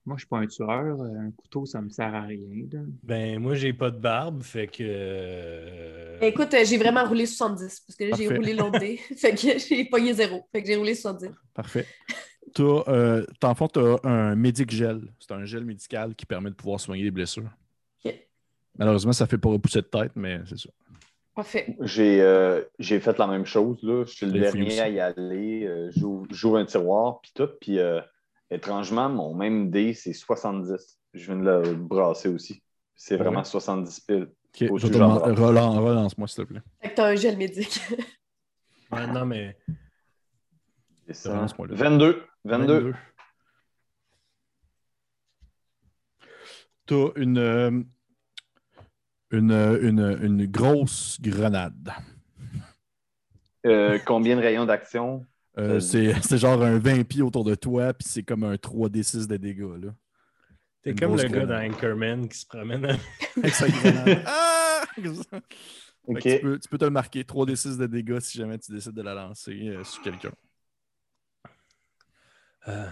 moi, je suis pas un tueur. Euh, Un couteau, ça me sert à rien. là. Ben, moi, j'ai pas de barbe, fait que. euh, Écoute, euh, j'ai vraiment roulé 70 parce que là, j'ai roulé l'autre dé. fait que j'ai pogné zéro. Fait que j'ai roulé 70. Parfait. T'as, euh, le fond, tu as un Medic Gel. C'est un gel médical qui permet de pouvoir soigner les blessures. Ok. Malheureusement, ça fait pas repousser de tête, mais c'est ça. Parfait. J'ai euh, j'ai fait la même chose. Là. Je suis le dernier à y aller. Euh, J'ouvre j'ouvre un tiroir, puis tout. Puis euh, étrangement, mon même dé, c'est 70. Je viens de le brasser aussi. C'est Ah vraiment ouais? 70 piles. Ok, Au je vais te sujet demander- en relan- relance-moi, s'il te plaît. Fait que t'as un gel médic. ouais, non, mais. C'est ça. Relance-moi là. 22. 22. Tu as une, euh, une, euh, une, une grosse grenade. Euh, combien de rayons d'action? Euh, Euh, c'est c'est genre un 20 pieds autour de toi, puis c'est comme un 3d6 de dégâts. Là. T'es comme le gars dans grenade. Anchorman qui se promène. à- Avec. Ah! Tu, peux, tu peux te le marquer 3d6 de dégâts si jamais tu décides de la lancer euh, sur quelqu'un. Euh,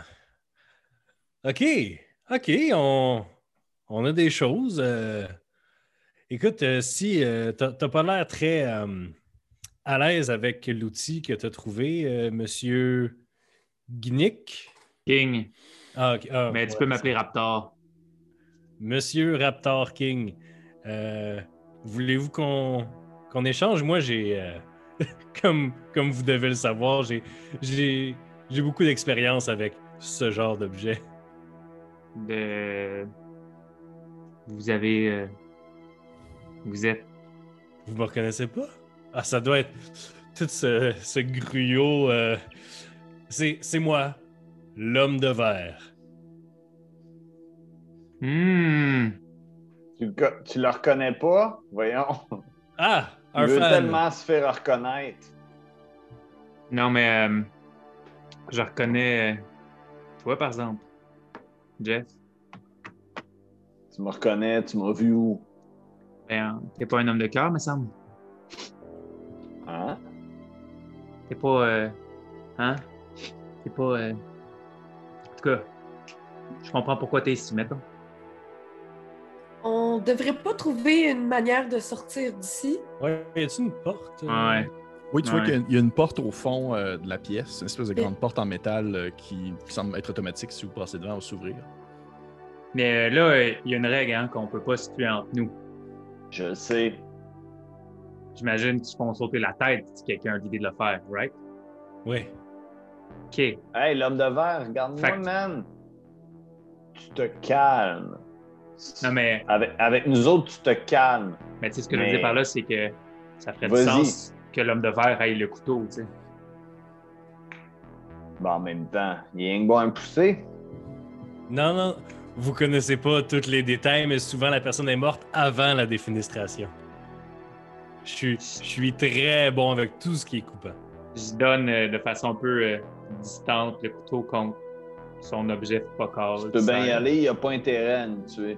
OK. OK, on, on a des choses. euh. Écoute, euh, si euh, t'as t'as pas l'air très euh, à l'aise avec l'outil que tu as trouvé, euh, monsieur Gnick? King, Ah, ok. Ah, mais tu peux m'appeler Raptor. Monsieur Raptor King. euh, Voulez-vous qu'on qu'on échange? Moi, j'ai. euh, comme, comme vous devez le savoir, j'ai- beaucoup d'expérience avec ce genre d'objet. De... Vous avez. Vous êtes. Vous me reconnaissez pas? Ah, ça doit être tout ce, ce gruyot. euh, C'est c'est moi, l'homme de verre. Hmm. Tu, le- tu le reconnais pas? Voyons. Ah, Il un veut fan. tellement se faire reconnaître. Non, mais. euh, Je reconnais. euh, Toi, par exemple. Jeff. Tu me reconnais, tu m'as vu où? Ben, t'es pas un homme de cœur, me semble. Hein? T'es pas. euh, Hein? T'es pas. euh, En tout cas, je comprends pourquoi t'es ici, mettons. On devrait pas trouver une manière de sortir d'ici. Ouais, y a-tu une porte? euh? Ouais. Oui, tu vois qu'il y a une- porte au fond euh, de la pièce, une espèce de Et- grande porte en métal euh, qui, semble être automatique. Si vous passez devant, elle va s'ouvrir. Mais euh, là, euh, il y a une règle hein, qu'on peut pas se tuer entre nous. Je le sais. J'imagine qu'ils font sauter la tête si quelqu'un a l'idée de le faire, right? Ouais. OK. Hey, l'homme de verre, regarde-moi, man. Tu te calmes. Non, mais, Avec, avec nous autres, tu te calmes. mais tu sais, ce que je veux dire par là, c'est que ça ferait du sens que l'homme de verre aille le couteau, tu sais. Bon, en même temps, il y a rien que bon à me pousser. Non, non, vous connaissez pas tous les détails, mais souvent la personne est morte avant la défenestration. Je suis, je suis très bon avec tout ce qui est coupant. Je donne euh, de façon un peu euh, distante le couteau contre son objet focal. Tu peux bien y aller, il n'y a pas intérêt à nous tuer.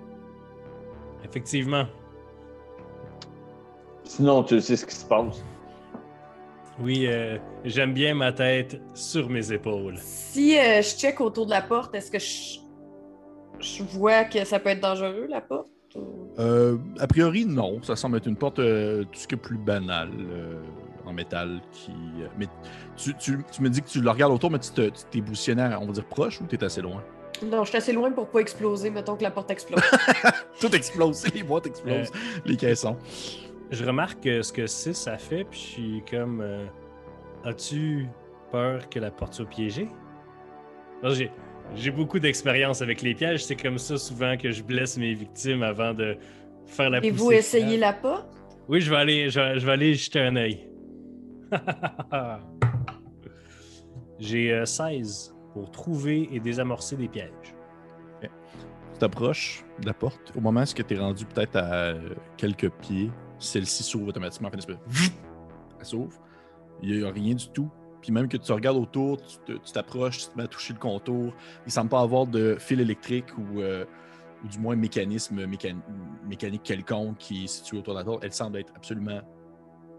Effectivement. Sinon, tu sais ce qui se passe. Oui, euh, j'aime bien ma tête sur mes épaules. Si euh, je check autour de la porte, est-ce que je. je vois que ça peut être dangereux, la porte? Euh, a priori, non. Ça semble être une porte euh, tout ce qui est plus banal euh, en métal. qui. euh, mais tu, tu- tu me dis que tu le regardes autour, mais tu te- tu t'es positionné, à, on va dire, proche ou t'es assez loin? Non, je suis assez loin pour pas exploser, mettons que la porte explose. Tout explose, les boîtes explosent, les caissons. Je remarque ce que 6 ça fait, puis je suis comme. euh, As-tu peur que la porte soit piégée? Que J'ai, beaucoup d'expérience avec les pièges. C'est comme ça souvent que je blesse mes victimes avant de faire la Et vous essayez la porte? Oui, je vais aller, je, vais- je vais aller jeter un œil. J'ai euh, 16 pour trouver et désamorcer des pièges. Tu t'approches de la porte. Au moment où tu es rendu peut-être à euh, quelques pieds, celle-ci s'ouvre automatiquement. Elle s'ouvre. Il n'y a rien du tout. Puis même que tu regardes autour, tu t'approches, tu te mets à toucher le contour. Il semble pas avoir de fil électrique ou, euh, du moins mécanisme mécan- mécanique quelconque qui est situé autour de la porte. Elle semble être absolument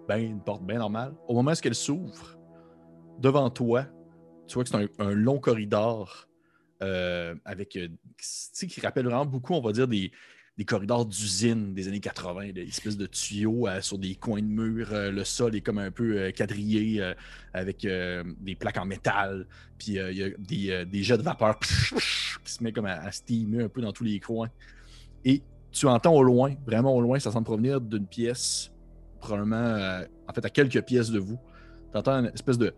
ben, une porte bien normale. Au moment où elle s'ouvre, devant toi, tu vois que c'est un, long corridor euh, avec, euh, qui rappelle vraiment beaucoup, on va dire, des, des corridors d'usine des années 80, des espèces de tuyaux euh, sur des coins de mur. Euh, le sol est comme un peu euh, quadrillé euh, avec des plaques en métal. Puis il y a des, jets de vapeur qui se met comme à, steamer un peu dans tous les coins. Et tu entends au loin, vraiment au loin, ça semble provenir d'une pièce, probablement, en fait, à quelques pièces de vous. Tu entends une espèce de.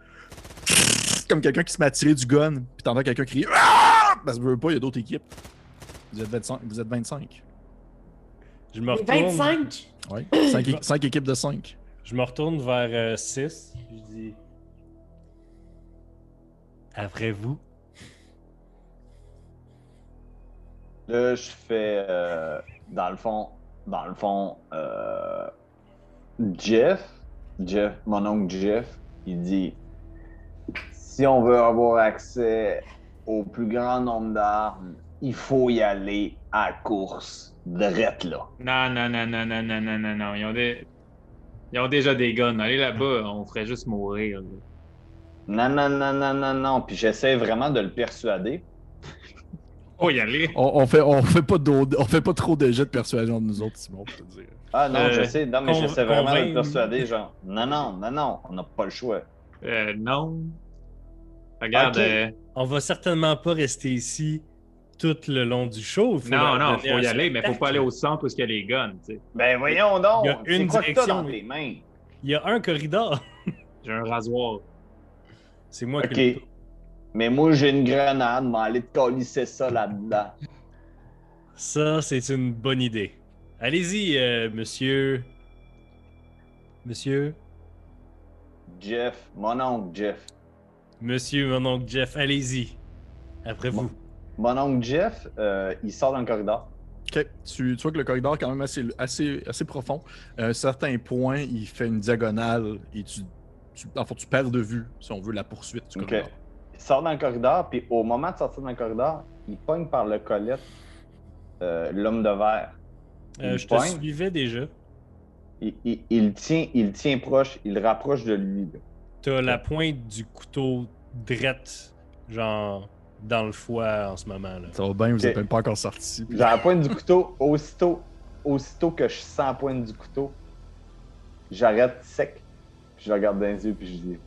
Comme quelqu'un qui se met à tirer du gun, puis t'entends quelqu'un crier Ah! Parce que je pas, il y a d'autres équipes. Vous êtes 25. Vous êtes 25. Je me retourne, 25? Oui. 5, équipes de 5. je me retourne vers 6. je dis Après vous. Là, je fais, euh, dans le fond, dans le fond, euh, Jeff, Jeff, mon oncle Jeff, il dit, si on veut avoir accès au plus grand nombre d'armes, il faut y aller à course, drette là. Non, non, non, non, non, non, non, non, non. Ils ont, des... Ils ont déjà des guns. Allez là-bas, on ferait juste mourir. là. Non, non, non, non, non, non. Puis j'essaie vraiment de le persuader. Oh, y aller. On, on fait, on, fait pas on fait pas trop de jets de persuasion de nous autres, Simon, pour te dire. Ah non, Euh, je sais, non, mais j'essaie vraiment de le persuader, genre, non, non, non, non, on n'a pas le choix. Euh, non. Regarde, Ok. euh, On va certainement pas rester ici tout le long du show. Il faut non, non, donner faut y aller, mais faut pas aller au centre où il y a les guns, tu sais. Ben voyons donc, Il y a une quoi que t'as direction, dans tes mains? Il y a un corridor. J'ai un rasoir. C'est moi Ok. qui. Mais moi, j'ai une grenade, mais aller te colisser ça là-dedans. Ça, c'est une bonne idée. Allez-y, euh, monsieur. Monsieur. Jeff, mon oncle Jeff. Monsieur, mon oncle Jeff, allez-y. Après vous. Mon oncle Jeff, euh, il sort dans le corridor. Ok, tu, tu vois que le corridor est quand même assez, assez, assez profond. À un certain point, il fait une diagonale et tu, tu, en fait, tu perds de vue, si on veut, la poursuite du Ok. corridor. Il sort dans le corridor, puis au moment de sortir dans le corridor, il pogne par le collet euh, l'homme de verre. Euh, Il je te pogne. suivais déjà. Il, il- il tient, il le tient proche, il le rapproche de lui. T'as la pointe du couteau drette, genre dans le foie en ce moment. Là. Ça va bien, vous n'êtes même pas encore sorti. J'ai la pointe du couteau, aussitôt, aussitôt que je sens la pointe du couteau, j'arrête sec, puis je le regarde dans les yeux, puis je dis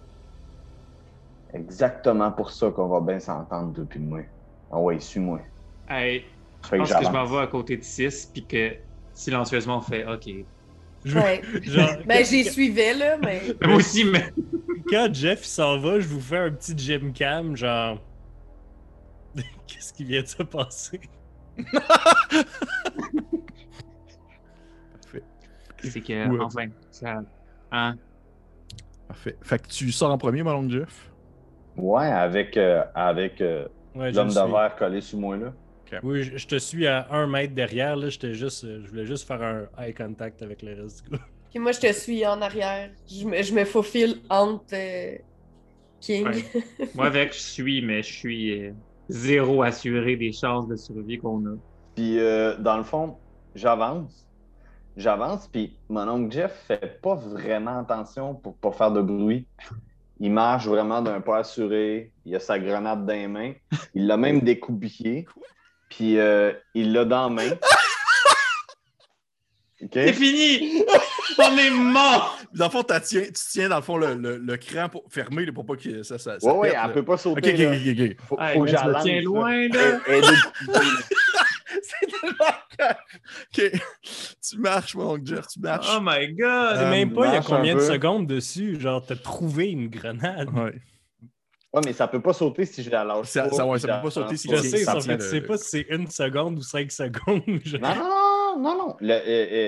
Exactement pour ça qu'on va bien s'entendre depuis moi. Ah ouais, suis-moi. Hey, je que pense que je m'en vais à côté de 6, puis que silencieusement on fait OK. Je- Ouais. genre, Ben, j'y suivais, là, mais. Moi aussi, mais. Quand Jeff s'en va, je vous fais un petit gym cam, genre. Qu'est-ce qui vient de se passer? C'est que, Ouais. enfin, ça. Hein? Parfait. Fait que tu sors en premier, mon oncle Jeff? Ouais, avec, euh, avec euh, Ouais, l'homme de verre collé sous moi là. Oui, je, je te suis à un mètre derrière. Là, juste, euh, je voulais juste faire un eye contact avec le reste du groupe. Puis moi, je te suis en arrière. Je me, je me faufile entre euh, King. Ouais. Moi, avec, je suis, mais je suis euh, zéro assuré des chances de survie qu'on a. Puis euh, dans le fond, j'avance. J'avance, puis mon oncle Jeff fait pas vraiment attention pour pas faire de bruit. Il marche vraiment d'un pas assuré. Il a sa grenade dans les mains. Il l'a même découpillé. puis euh, il l'a dans la main. C'est fini! On est mort! Dans le fond, tiens- tu tiens dans le fond le, le, le cran pour, fermé pour pas que ça, ça, ça Ouais, ouais, pète, elle peut pas sauter. ok, là. ok, ok. Faut, Hey, faut que tiens loin, là. C'est tellement. Ok, tu marches, mon Jeff, tu marches. Oh my god! Euh, même pas il y a combien de secondes dessus. Genre, t'as trouvé une grenade? Ouais. Ouais, mais ça peut pas sauter si je la lâche. Ça- pas, ça, ouais, ça peut pas sauter si Je sais, ça fait, tu sais pas si c'est une seconde ou cinq secondes. je- Non, non, non, non. Le- euh,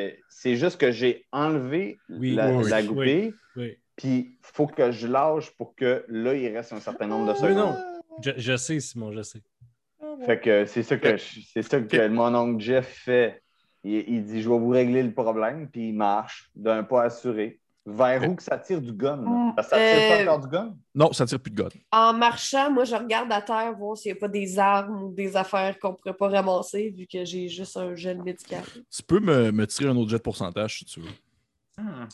euh, c'est juste que j'ai enlevé Oui, la, oui, la oui. goupille, Oui. puis il faut que je lâche pour que là, il reste un certain nombre de Oui, secondes. non. Je, je sais, Simon, je sais. Fait que c'est ça que, c'est ça que mon oncle Jeff fait. Il, il dit Je vais vous régler le problème, puis il marche d'un pas assuré. Vers où que ça tire du gun? là? Parce que ça tire Euh, pas encore du gun? Non, ça tire plus de god. En marchant, moi, je regarde à terre, voir s'il n'y a pas des armes ou des affaires qu'on ne pourrait pas ramasser, vu que j'ai juste un jeune médical. Tu peux me, me tirer un autre jet de pourcentage si tu veux. Hmm.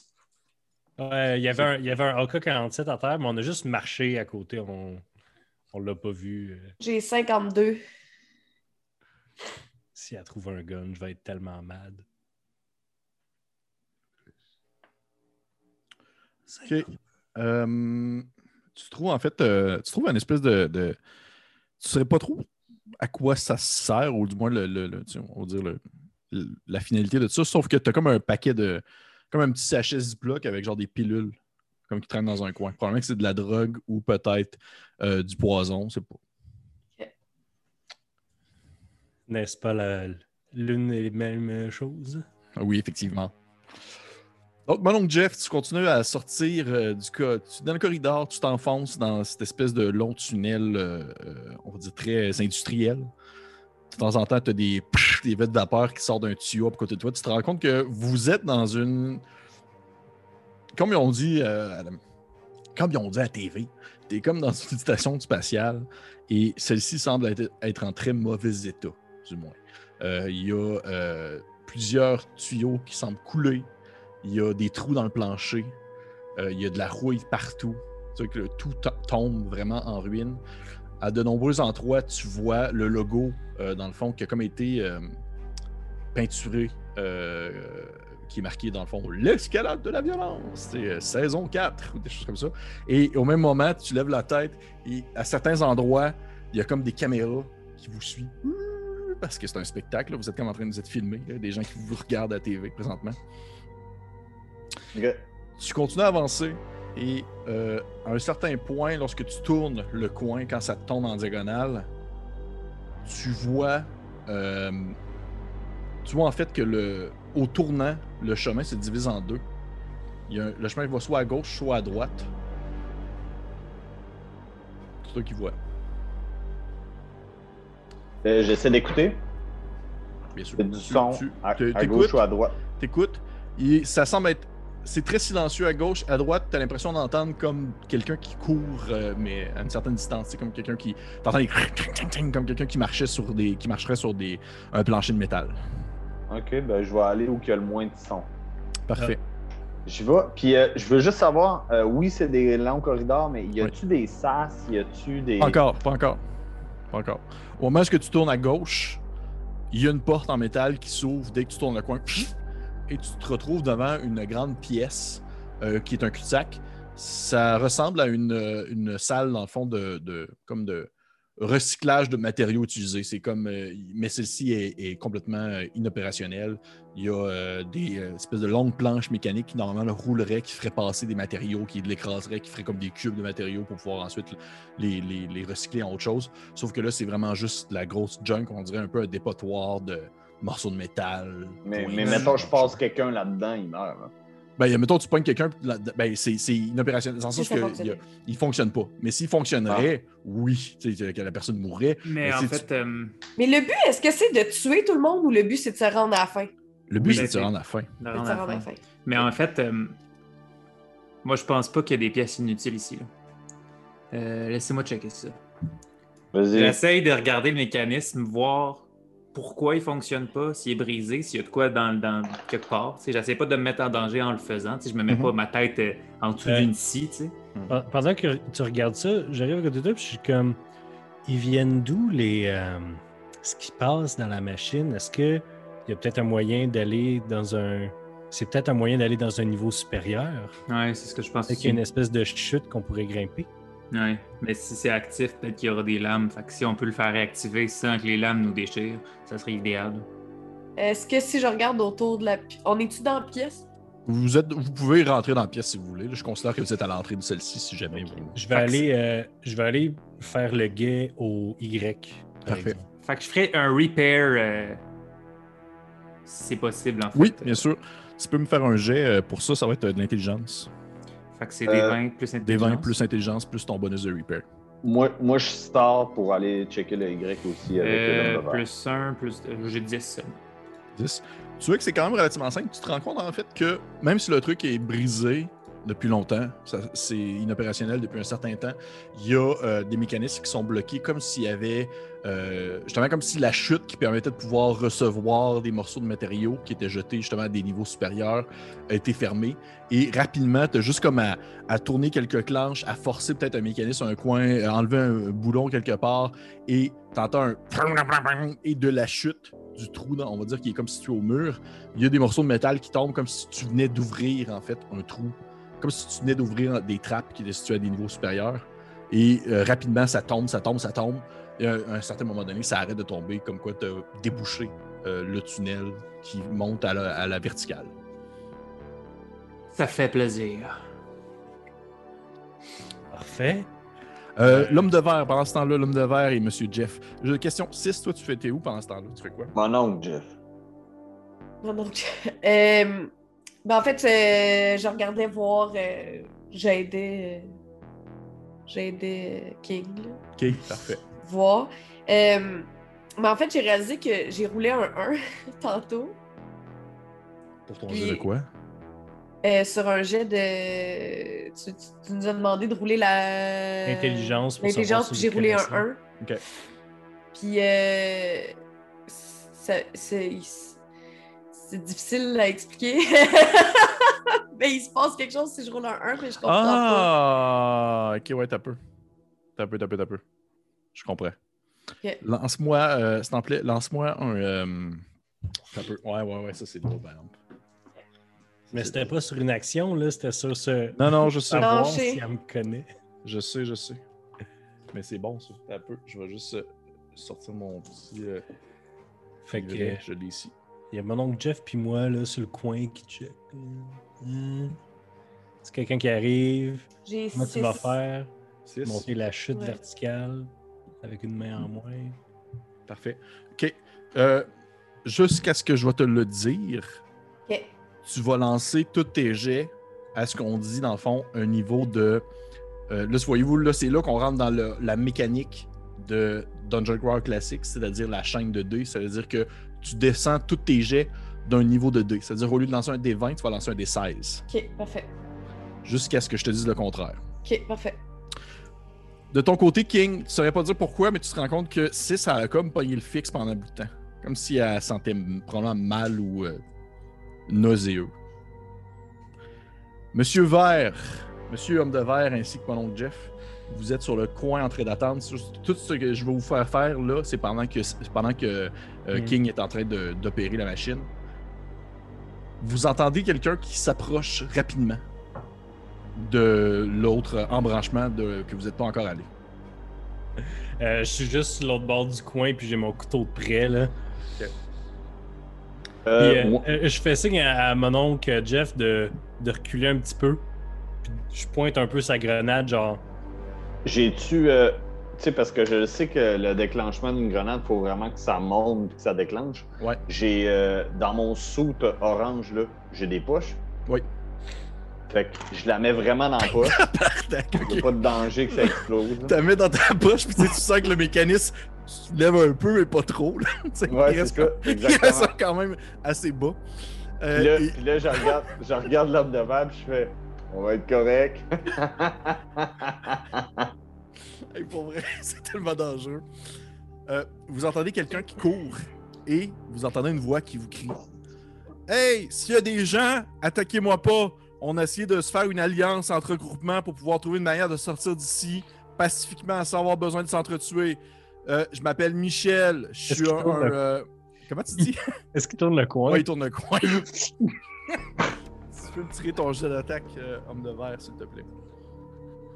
Ouais, il y avait un, il y avait un AK-47 à terre, mais on a juste marché à côté. On on l'a pas vu. Euh, J'ai 52. Si elle trouve un gun, je vais être tellement mad. OK. Euh, tu trouves en fait, euh, tu trouves une espèce de, de- Tu ne saurais pas trop à quoi ça sert, ou du moins le, le- le- tu sais, on va dire le- le- la finalité de ça, sauf que tu as comme un paquet de. comme un petit sachet Ziploc avec genre des pilules, comme qui traînent dans un coin. Probablement que c'est de la drogue ou peut-être euh, du poison, c'est pas. N'est-ce pas la- l'une et même chose? Oui, effectivement. Donc, mon oncle Jeff, tu continues à sortir euh, du co- tu- dans le corridor, tu t'enfonces dans cette espèce de long tunnel, euh, euh, on va dire très industriel. De temps en temps, tu as des, pff, des de vapeur qui sortent d'un tuyau à côté de toi. Tu te rends compte que vous êtes dans une. Comme ils ont dit, à comme ils ont dit à TV, tu es comme dans une station spatiale et celle-ci semble être, en très mauvais état, du moins. Il y a plusieurs tuyaux qui semblent couler. Il y a des trous dans le plancher. Euh, il y a de la rouille partout. Que tout to- tombe vraiment en ruine. À de nombreux endroits, tu vois le logo, euh, dans le fond, qui a comme été euh, peinturé, euh, qui est marqué, dans le fond, l'escalade de la violence. C'est euh, saison 4 ou des choses comme ça. Et au même moment, tu lèves la tête et à certains endroits, il y a comme des caméras qui vous suivent. Parce que c'est un spectacle, vous êtes comme en train de vous être filmé, des gens qui vous regardent à la TV présentement. Tu continues à avancer et euh, à un certain point, lorsque tu tournes le coin, quand ça tombe en diagonale, tu vois, euh, tu vois en fait que le, au tournant, le chemin se divise en deux. Il y a un- le chemin va soit à gauche, soit à droite. C'est toi qui vois, Euh, J'essaie d'écouter. bien sûr. C'est du son tu- à, à gauche ou à droite? T'écoutes, ça semble être. C'est très silencieux à gauche. À droite, t'as l'impression d'entendre comme quelqu'un qui court, euh, mais à une certaine distance. C'est comme quelqu'un qui. T'entends des. comme quelqu'un qui marchait sur des. qui marcherait sur des. un plancher de métal. Ok, ben je vais aller où il y a le moins de son. Parfait. Je vais. Puis euh, je veux juste savoir, euh, oui, c'est des longs corridors, mais y a-tu des sas? Y a-tu des. Pas encore, pas encore. Pas encore. Au moment où tu tournes à gauche, il y a une porte en métal qui s'ouvre dès que tu tournes le coin. Et tu te retrouves devant une grande pièce euh, qui est un cul-de-sac. Ça ressemble à une, euh, salle, dans le fond, de, comme de recyclage de matériaux utilisés. C'est comme, euh, mais celle-ci est, complètement inopérationnelle. Il y a des espèces de longues planches mécaniques qui normalement le rouleraient, qui feraient passer des matériaux, qui l'écraseraient, qui feraient comme des cubes de matériaux pour pouvoir ensuite les, les- recycler en autre chose. Sauf que là, c'est vraiment juste la grosse junk, on dirait un peu un dépotoir de morceaux de métal. Mais, mais mettons, je passe quelqu'un là-dedans, il meurt. là. Ben, y a- mettons, tu pognes quelqu'un, ben, c'est c'est inopérationnel, dans le sens que il fonctionne pas. Mais s'il fonctionnerait, oui, tu sais, que la personne mourrait. Mais Mais en fait, euh, Mais le but, est-ce que c'est de tuer tout le monde ou le but, c'est de se rendre à la fin? Le but, Oui, c'est de se rendre à la fin. de C'est de rendre se à la rendre à la fin. fin. Mais en fait, euh, moi, je pense pas qu'il y a des pièces inutiles ici. là. Euh, Laissez-moi checker ça. Vas-y. J'essaye de regarder le mécanisme, voir pourquoi il fonctionne pas, s'il est brisé, s'il y a de quoi dans, dans quelque part. Tu sais, J'essaie pas de me mettre en danger en le faisant. Tu sais, Je me mets Mhm. pas ma tête euh, en dessous d'une scie. tu sais. Pe- Pendant que tu regardes ça, j'arrive à côté de toi, puis je suis comme. Ils viennent d'où les, euh, ce qui passe dans la machine, est-ce qu'il y a peut-être un moyen d'aller dans un. C'est peut-être un moyen d'aller dans un niveau supérieur? Ouais, c'est ce que je pense. Peut-être qu'il y a une espèce de chute qu'on pourrait grimper? Ouais, mais si c'est actif, peut-être qu'il y aura des lames. Fait que si on peut le faire réactiver sans que les lames nous déchirent, ça serait idéal. Est-ce que si je regarde autour de la On est-tu dans la pièce? Vous, êtes, vous pouvez rentrer dans la pièce si vous voulez. là. Je considère que vous êtes à l'entrée de celle-ci si jamais vous. Je vais, Fait aller, euh, je vais aller faire le guet au Y. par Parfait. exemple. Fait que je ferais un repair euh, si c'est possible en fait. Oui, bien sûr. Tu peux me faire un jet. euh, Pour ça, ça va être de l'intelligence. Fait que c'est des Euh, 20 plus Des intelligence. 20 plus intelligence plus ton bonus de repair. Moi, moi, je sors pour aller checker le Y aussi avec Euh, le plus 1, plus. euh, J'ai 10. 10. Tu vois que c'est quand même relativement simple. Tu te rends compte en fait que même si le truc est brisé depuis longtemps, c'est inopérationnel depuis un certain temps, il y a euh, des mécanismes qui sont bloqués comme s'il y avait euh, justement comme si la chute qui permettait de pouvoir recevoir des morceaux de matériaux qui étaient jetés justement à des niveaux supérieurs a été fermée. Et rapidement, tu as juste comme à, tourner quelques clenches, à forcer peut-être un mécanisme, un coin, à enlever un boulon quelque part et t'entends un et de la chute du trou, on va dire, qui est comme situé au mur, il y a des morceaux de métal qui tombent comme si tu venais d'ouvrir, en fait, un trou. Comme si tu venais d'ouvrir des trappes qui étaient situées à des niveaux supérieurs. Et euh, rapidement, ça tombe, ça tombe, ça tombe. Et à un certain moment donné, ça arrête de tomber, comme quoi tu as débouché euh, le tunnel qui monte à la, à la verticale. Ça fait plaisir. Parfait. Euh, l'homme de verre, pendant ce temps-là, l'homme de verre et Monsieur Jeff. J'ai une question 6, toi, tu fais t'es où pendant ce temps-là? Tu fais quoi? Mon oncle, Jeff. Non, donc. Euh, ben, en fait, euh, je regardais voir. euh, J'aidais. euh, J'aidais King, là, Ok, parfait. voir. Euh, mais en fait, j'ai réalisé que j'ai roulé un 1 tantôt Pour ton Puis- jeu de quoi? euh, sur un jet de. Tu, tu- tu nous as demandé de rouler la. Intelligence L'intelligence, j'ai roulé un connaissez. 1. Ok. Puis, euh, ça- c'est c'est difficile à expliquer. mais il se passe quelque chose si je roule un 1, mais je comprends pas. Ah, ok, ouais, t'as peu. T'as peu, t'as peu, t'as peu. Je comprends. Lance-moi, euh, s'il te plaît, lance-moi un. Euh... T'as peu. Ouais, ouais, ouais, ça c'est drôle, par exemple. Mais c'était pas sur une action, là, c'était sur ce. Non, non, je sais. Savoir sais. si elle me connaît. Je sais, je sais. Mais c'est bon, ça. T'as peu. Je vais juste euh, sortir mon petit. euh, Fait que. Je l'ai ici. Il y a mon oncle Jeff puis moi, là, sur le coin qui check. Hum. C'est quelqu'un qui arrive. J'ai Comment tu vas faire? Six. Monter la chute Ouais. verticale avec une main en moins. Parfait. OK. Euh, Jusqu'à ce que je vais te le dire, Ok. tu vas lancer tous tes jets à ce qu'on dit, dans le fond, un niveau de. euh, là, voyez-vous, là, c'est là qu'on rentre dans le- la mécanique de Dungeon Crawl classique, c'est-à-dire la chaîne de dés. Ça veut dire que tu descends tous tes jets d'un niveau de dés. C'est-à-dire, au lieu de lancer un dé 20, tu vas lancer un dé 16. Ok, parfait. Jusqu'à ce que je te dise le contraire. Ok, parfait. De ton côté, King, tu ne saurais pas dire pourquoi, mais tu te rends compte que 6 a comme pogné le fixe pendant un bout de temps. Comme si elle sentait probablement mal ou euh, nauséeux. Monsieur Vert, Monsieur Homme de Vert ainsi que mon oncle Jeff, vous êtes sur le coin en train d'attendre. Tout ce que je vais vous faire faire là, c'est pendant que, pendant que euh, Mm. King est en train d'opérer la machine. Vous entendez quelqu'un qui s'approche rapidement de l'autre embranchement de, que vous n'êtes pas encore allé. Euh, je suis juste sur l'autre bord du coin puis j'ai mon couteau de près, là. Euh, Puis, moi- je fais signe à, à mon oncle Jeff de, de reculer un petit peu. Puis je pointe un peu sa grenade, genre. J'ai-tu. euh, tu sais, parce que je sais que le déclenchement d'une grenade, il faut vraiment que ça monte et que ça déclenche. Ouais. J'ai. euh, dans mon soute orange, là, j'ai des poches. Oui. Fait que je la mets vraiment dans la poche. Il n'y a pas de danger que ça explose. là. Tu la mets dans ta poche, puis tu sais, tu sens que le mécanisme se lève un peu, mais pas trop. Là. Tu sais, Ouais, il, c'est reste ça, quand- il exactement. reste quand même assez bas. Euh, Puis là, et- puis là, je regarde, je regarde l'homme de verre puis je fais On va être correct. Hey, pour vrai, c'est tellement dangereux. Euh, vous entendez quelqu'un qui court et vous entendez une voix qui vous crie Hey, s'il y a des gens, attaquez-moi pas. On a essayé de se faire une alliance entre groupements pour pouvoir trouver une manière de sortir d'ici pacifiquement sans avoir besoin de s'entretuer. Euh, je m'appelle Michel. Je suis un. le- euh, Comment tu dis? Est-ce qu'il tourne le coin? Ouais, il tourne le coin. Tu peux me tirer ton jet d'attaque, euh, homme de verre, s'il te plaît?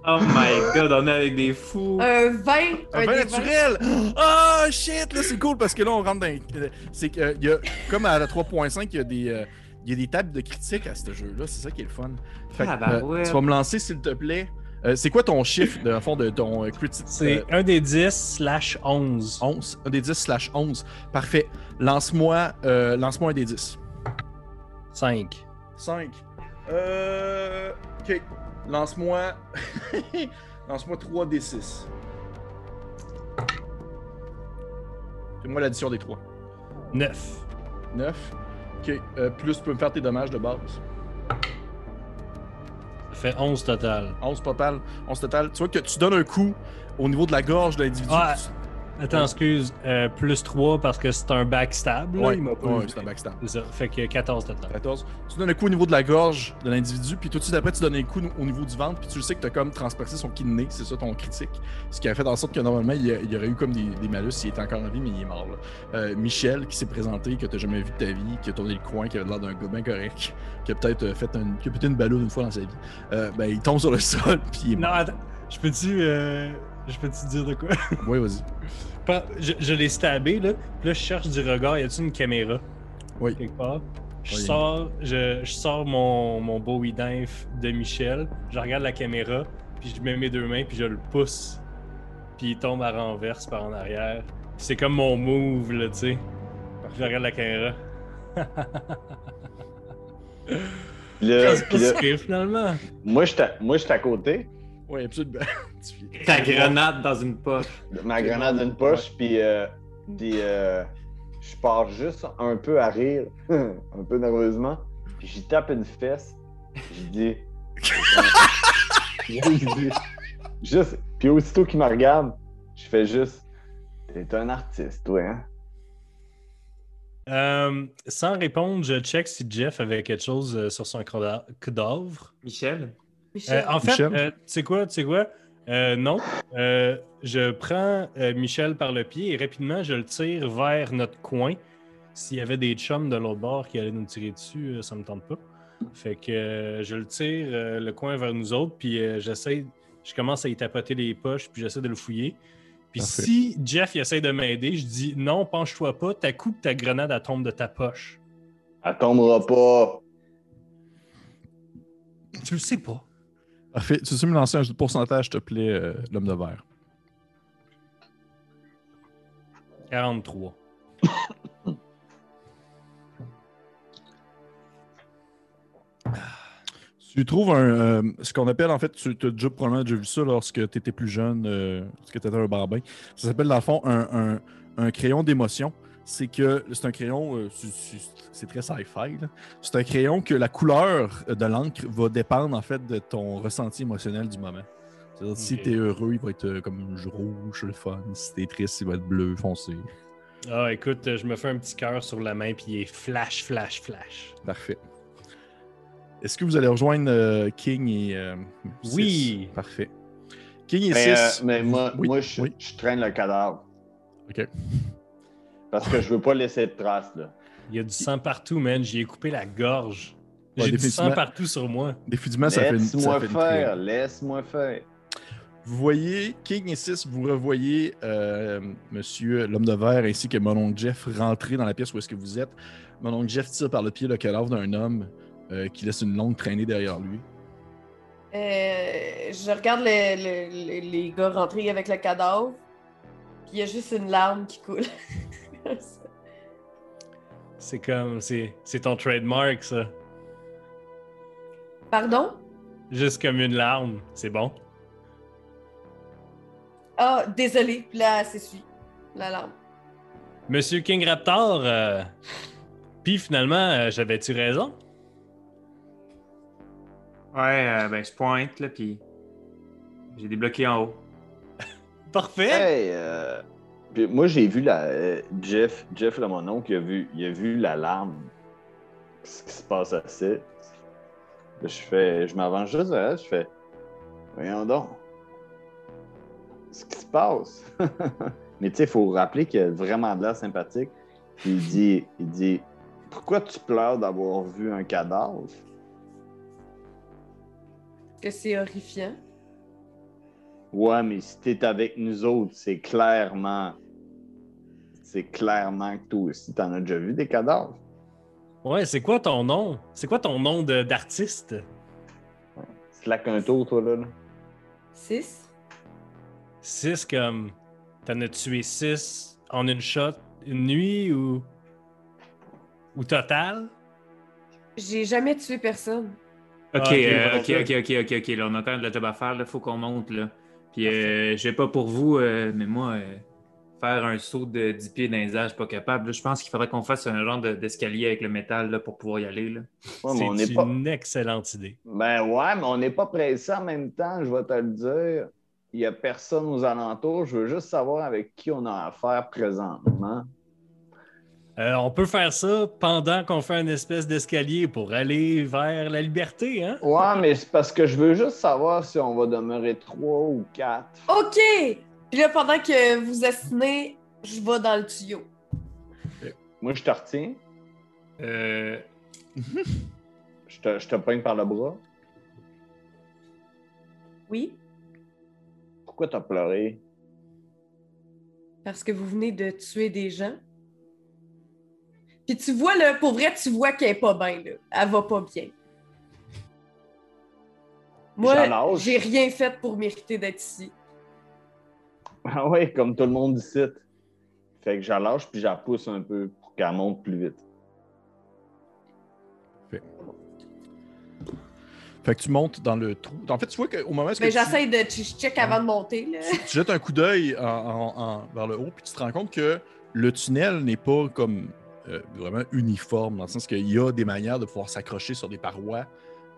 Oh my god, on est avec des fous. Un 20. Un un vin des naturel! Ah, shit! Là, c'est cool parce que là, on rentre dans. C'est que, il y a, comme à la 3.5, il y a des. euh, il y a des tables de critique à ce jeu-là, c'est ça qui est le fun. Fait que, Ah, bah euh, ouais. tu vas me lancer, s'il te plaît. Euh, c'est quoi ton chiffre, de, en fond, de ton euh, critique? C'est un des 10 slash 11. 11. Un des 10 slash 11. Parfait. Lance-moi euh, lance-moi un des 10. 5. 5. Euh. Ok. Lance-moi. Lance-moi 3 des 6. Fais-moi l'addition des 3. 9. 9. Ok. Euh, plus tu peux me faire tes dommages de base. Ça fait 11 total. 11 total. 11 total. Tu vois que tu donnes un coup au niveau de la gorge de l'individu. Ah, Attends, excuse. euh, plus 3 parce que c'est un backstab. là, ouais, il m'a pas ouais, c'est un backstab. C'est ça. Fait que 14 total. 14. Tu donnes un coup au niveau de la gorge de l'individu, puis tout de suite après, tu donnes un coup au niveau du ventre, puis tu le sais que tu as comme transpercé son kidney, c'est ça ton critique. Ce qui a fait en sorte que normalement, il y, aurait eu comme des, des malus s'il était encore en vie, mais il est mort. là. Euh, Michel, qui s'est présenté, que tu jamais vu de ta vie, qui a tourné le coin, qui avait l'air d'un gars bien correct, qui a peut-être euh, fait un, qui a pété une ballonne une fois dans sa vie, euh, ben, il tombe sur le sol, puis il est Non, mort. attends. Je peux-tu. Je peux-tu dire de quoi? Oui, vas-y. Pas- Je, je l'ai stabé, là. Puis là, je cherche du regard. Y a-tu une caméra? Oui. Quelque part. Je Oui. sors, je, je sors mon, mon Bowie de Michel. Je regarde la caméra. Puis je mets mes deux mains. Puis je le pousse. Puis il tombe à renverse par en arrière. Puis c'est comme mon move, là, tu sais. Je regarde la caméra. Si pire, finalement? moi, j'étais à côté, Oui, absolument. Tu- Ta grenade dans une poche. ma grenade d'une poche, puis euh, puis, euh, je pars juste un peu à rire, un peu nerveusement, puis j'y tape une fesse, je dis... je lui dis juste, puis aussitôt qu'il me regarde, je fais juste... T'es un artiste, toi, hein? Euh, sans répondre, je check si Jeff avait quelque chose sur son cadavre. Michel? Michel. Euh, en fait, euh, tu sais quoi, tu sais quoi? Euh, non. Euh, je prends euh, Michel par le pied et rapidement, je le tire vers notre coin. S'il y avait des chums de l'autre bord qui allaient nous tirer dessus, euh, ça me tente pas. Fait que euh, je le tire euh, le coin vers nous autres, puis euh, j'essaie, je commence à y tapoter les poches, puis j'essaie de le fouiller. Puis Parfait. si Jeff il essaie de m'aider, je dis non, penche-toi pas, ta coupe ta grenade elle tombe de ta poche. Elle tombera pas. Tu le sais pas. Parfait. Tu sais me lancer un pourcentage, s'il te plaît, euh, l'homme de verre? 43. Tu trouves un, euh, ce qu'on appelle, en fait, tu as déjà probablement déjà vu ça lorsque tu étais plus jeune, euh, lorsque tu étais un barbin. Ça s'appelle, dans le fond, un, un- un crayon d'émotion. C'est que c'est un crayon, euh, c'est- très sci-fi. C'est un crayon que la couleur de l'encre va dépendre, en fait, de ton ressenti émotionnel du moment. C'est-à-dire, si Ok. tu es heureux, il va être euh, comme rouge, le fun. Si tu es triste, il va être bleu, foncé. Ah, écoute, euh, je me fais un petit cœur sur la main, puis il est flash, flash, flash. Parfait. Est-ce que vous allez rejoindre euh, King et. euh, Oui. Parfait. King et Mais, 6. euh, mais moi, Oui, moi je, oui. je traîne le cadavre. Ok. Parce que je veux pas laisser de traces, là. Il y a du sang partout, man. J'y ai coupé la gorge. Ouais, J'ai du sang partout sur moi. Définitivement, ça fait une, ça Laisse-moi fait une faire, laisse-moi faire. Vous voyez, King et 6, vous revoyez euh, Monsieur l'homme de verre ainsi que mon oncle Jeff rentrer dans la pièce où est-ce que vous êtes. Mon oncle Jeff tire par le pied le cadavre d'un homme euh, qui laisse une longue traînée derrière lui. Euh, je regarde le- le- le- les gars rentrer avec le cadavre, puis il y a juste une larme qui coule. C'est comme. C'est c'est ton trademark, ça. Pardon? Juste comme une larme. C'est bon. Ah, désolé. Puis là, s'essuie la larme. Monsieur King Raptor, euh, puis finalement, euh, j'avais-tu raison? Ouais, euh, ben je pointe, là, puis j'ai débloqué en haut. Parfait! Hey, euh, moi, j'ai vu la. euh, Jeff, Jeff, là, mon oncle, il a vu, il a vu l'alarme. Ce qui se passe assez. Là, je fais. Je m'avance juste vers elle, je fais. Voyons donc. Ce qui se passe? Mais tu sais, il faut rappeler qu'il a vraiment de l'air sympathique. Puis il dit, il dit Pourquoi tu pleures d'avoir vu un cadavre? Que c'est horrifiant. Ouais, mais si t'es avec nous autres, c'est clairement. C'est clairement que toi aussi, t'en as déjà vu des cadavres. Ouais, c'est quoi ton nom? C'est quoi ton nom de- d'artiste? Slack un tour, toi, là. là. 6. Six comme. T'en as tué six en une shot, une nuit ou. Ou total? J'ai jamais tué personne. Ok, Ah, ok, euh, ok, ok, ok. Là, on a quand même de la job à faire. Il faut qu'on monte. Là. Puis, euh, j'ai pas pour vous, euh, mais moi, euh, faire un saut de 10 pieds dans les airs, je suis pas capable. là. Je pense qu'il faudrait qu'on fasse un genre de- d'escalier avec le métal là, pour pouvoir y aller. Là. Ouais, c'est pas. une excellente idée. Ben ouais, mais on n'est pas pressé en même temps, je vais te le dire. Il n'y a personne aux alentours. Je veux juste savoir avec qui on a affaire présentement. Euh, on peut faire ça pendant qu'on fait une espèce d'escalier pour aller vers la liberté, hein? Ouais, mais c'est parce que je veux juste savoir si on va demeurer trois ou quatre. OK! Puis là, pendant que vous assinez, je vais dans le tuyau. Moi, je te retiens. Euh, Je te, je te poigne par le bras. Oui? Pourquoi t'as pleuré? Parce que vous venez de tuer des gens. Puis tu vois, là, pour vrai, tu vois qu'elle est pas bien, là. Elle va pas bien. Moi, j'ai rien fait pour mériter d'être ici. Ah ouais, comme tout le monde ici. Fait que j'allâche puis j'appousse un peu pour qu'elle monte plus vite. Fait que tu montes dans le trou. En fait, tu vois qu'au moment où Mais tu, j'essaie de je check avant de monter, là. tu jettes un coup d'œil en- en- en- vers le haut, puis tu te rends compte que le tunnel n'est pas comme euh, vraiment uniforme, dans le sens qu'il y a des manières de pouvoir s'accrocher sur des parois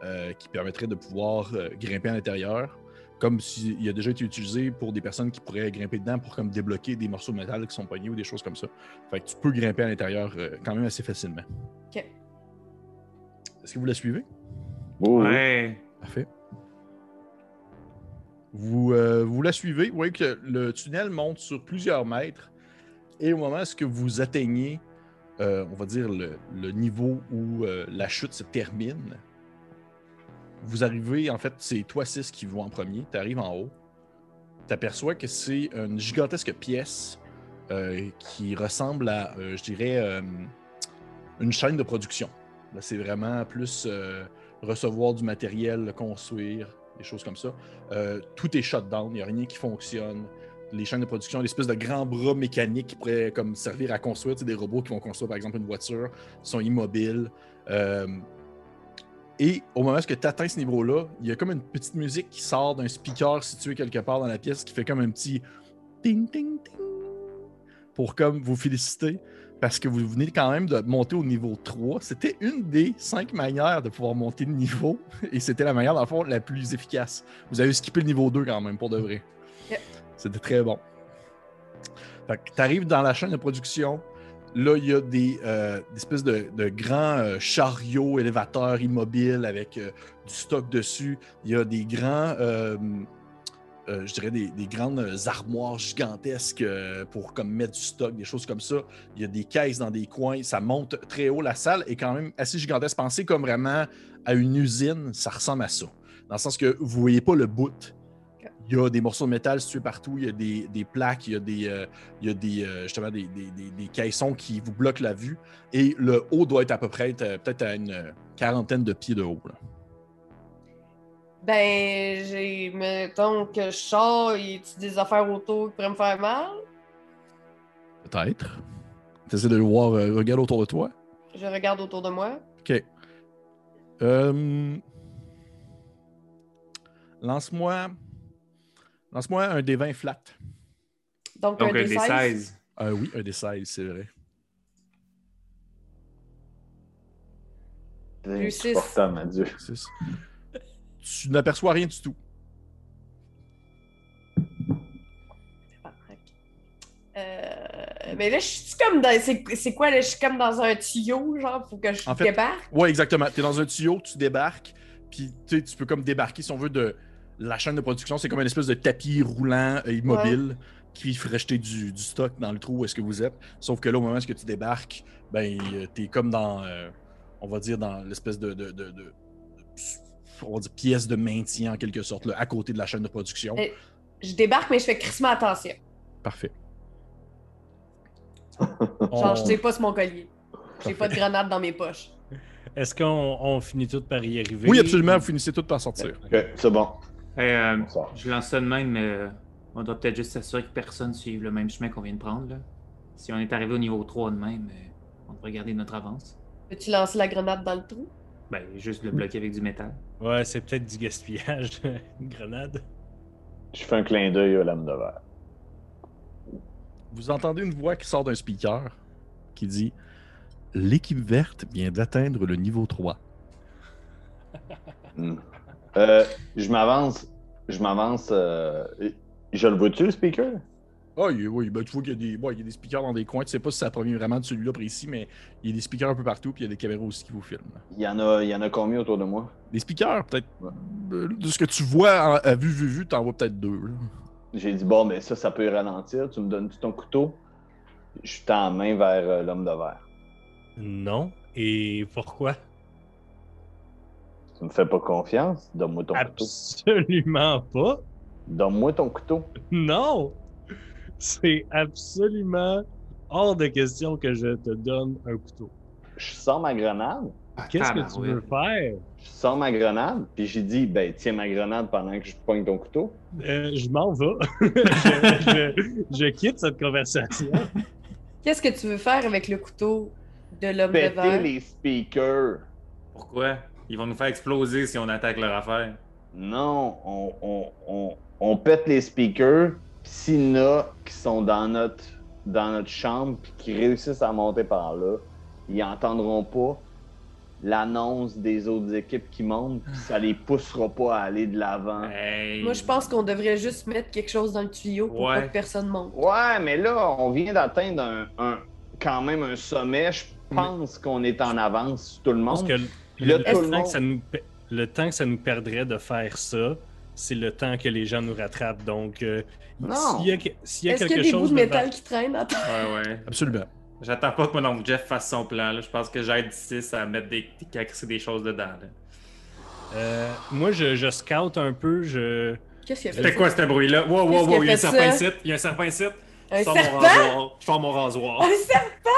euh, qui permettraient de pouvoir euh, grimper à l'intérieur, comme s'il a déjà été utilisé pour des personnes qui pourraient grimper dedans pour comme débloquer des morceaux de métal qui sont pognés ou des choses comme ça. Fait que tu peux grimper à l'intérieur euh, quand même assez facilement. OK. Est-ce que vous la suivez? Oh, oui. ouais. Parfait. Vous, euh, vous la suivez. Vous voyez que le tunnel monte sur plusieurs mètres. Et au moment où vous atteignez, euh, on va dire, le, le niveau où euh, la chute se termine, vous arrivez, en fait, c'est toi, 6 qui vont en premier. Tu arrives en haut. Tu aperçois que c'est une gigantesque pièce euh, qui ressemble à, euh, je dirais, euh, une chaîne de production. C'est vraiment plus recevoir du matériel, construire, des choses comme ça. Tout est shut down, il n'y a rien qui fonctionne. Les chaînes de production, l'espèce de grands bras mécaniques qui pourraient comme, servir à construire, des robots qui vont construire par exemple une voiture, sont immobiles. Et au moment où tu atteins ce niveau-là, il y a comme une petite musique qui sort d'un speaker situé quelque part dans la pièce qui fait comme un petit ting ting ting pour comme vous féliciter parce que vous venez quand même de monter au niveau 3. C'était une des cinq manières de pouvoir monter de niveau et c'était la manière, dans le fond, la plus efficace. Vous avez skippé le niveau 2 quand même, pour de vrai. Yep. C'était très bon. Fait que t'arrives dans la chaîne de production. Là, il y a des, euh, espèces de, grands euh, chariots élévateurs immobiles avec euh, du stock dessus. Il y a des grands, je dirais, des, des grandes armoires gigantesques pour comme mettre du stock, des choses comme ça. Il y a des caisses dans des coins. Ça monte très haut. La salle est quand même assez gigantesque. Pensez comme vraiment à une usine. Ça ressemble à ça. Dans le sens que vous voyez pas le bout. Il y a des morceaux de métal situés partout, il y a des, des plaques, il y a des, euh, il y a des, euh, justement des, des- caissons qui vous bloquent la vue. Et le haut doit être à peu près euh, peut-être à une quarantaine de pieds de haut. là. Ben, j'ai. Mettons que je sors, y a des affaires autour qui pourraient me faire mal? Peut-être. Tu essaies de le voir, euh, regarde autour de toi? Je regarde autour de moi. OK. Lance-moi. Lance-moi un des 20 flat. Donc, Donc, un un des des 16. 16. Euh, oui, un des 16, c'est vrai. Plus mon Dieu. Six. Tu n'aperçois rien du tout. Euh, mais là, je suis comme dans. C'est c'est quoi, là? Je suis comme dans un tuyau, genre, faut que je En fait- débarque? Ouais, exactement. Tu es dans un tuyau, tu débarques, puis tu sais, tu peux comme débarquer, si on veut, de la chaîne de production. C'est comme une espèce de tapis roulant euh, immobile qui ferait jeter du, du stock dans le trou où est-ce que vous êtes. Sauf que là, au moment où est-ce que tu débarques, ben, euh, t'es comme dans, euh, on va dire, dans l'espèce de, de, de- de- on va dire, pièce de maintien en quelque sorte, là, à côté de la chaîne de production. Je débarque, mais je fais crissement attention. Parfait. Genre, je sais pas sur mon collier. J'ai pas de grenade dans mes poches. Est-ce qu'on on finit tout par y arriver? Oui, absolument, vous finissez tout par sortir. Ok, c'est bon. Euh, je lance ça de même, mais euh, on doit peut-être juste s'assurer que personne suive le même chemin qu'on vient de prendre. Là. Si on est arrivé au niveau 3 de même, on devrait garder notre avance. Peux-tu lancer la grenade dans le trou? Ben, juste le bloquer avec du métal. Ouais, c'est peut-être du gaspillage, une grenade. Je fais un clin d'œil à l'âme de verre. Vous entendez une voix qui sort d'un speaker qui dit L'équipe verte vient d'atteindre le niveau 3. Hmm. Euh, je m'avance. Je m'avance. euh, Je le vois-tu, le speaker? Ah, il- oui, ben, tu vois qu'il y, a des- bon, il y a des speakers dans des coins. Tu sais pas si ça provient vraiment de celui-là précis, mais il y a des speakers un peu partout, puis il y a des caméras aussi qui vous filment. Il y en a, il y en a combien autour de moi? Des speakers, peut-être. Ouais. euh, De ce que tu vois à vue, vue, vue, t'en vois peut-être deux. là. J'ai dit, bon, mais ça, ça peut y ralentir. Tu me donnes ton couteau? Je tends la main vers euh, l'homme de verre. Non. Et pourquoi? Tu me fais pas confiance? Donne-moi ton couteau. Absolument pas. Donne-moi ton couteau. Non! C'est absolument hors de question que je te donne un couteau. Je sors ma grenade. Qu'est-ce que tu veux faire? Je sors ma grenade. Puis j'ai dit, ben, tiens ma grenade pendant que je pogne ton couteau. Euh, je m'en vais. je, je- je quitte cette conversation. Qu'est-ce que tu veux faire avec le couteau de l'homme de verre? les speakers. Pourquoi? Ils vont nous faire exploser si on attaque leur affaire. Non, on, on, on, on pète les speakers. Puis s'il y en a qui sont dans notre, dans notre chambre puis qui réussissent à monter par là, ils entendront pas l'annonce des autres équipes qui montent. Puis ça les poussera pas à aller de l'avant. Hey. Moi, je pense qu'on devrait juste mettre quelque chose dans le tuyau pour Ouais. pas que personne monte. Ouais, mais là, on vient d'atteindre un, un- quand même un sommet. Je pense qu'on est en avance sur tout le monde. que Puis le, temps monde- que ça nous, le temps que ça nous perdrait de faire ça, c'est le temps que les gens nous rattrapent. Donc, euh, s'il y a, y a quelque y a des bouts chose de devant- métal qui à terre? Ouais, ouais. Absolument. J'attends pas que mon oncle Jeff fasse son plan. Là. Je pense que j'aide 6 à mettre des, à des choses dedans. Euh, moi, je, je scout un peu. Je... Qu'est-ce qu'il y a C'était fait? quoi ce bruit-là? Wow, wow, wow, il y a un serpent ici. Il y a un serpent ici. Un Je sors mon serpent? rasoir. Je sors mon rasoir. Un serpent?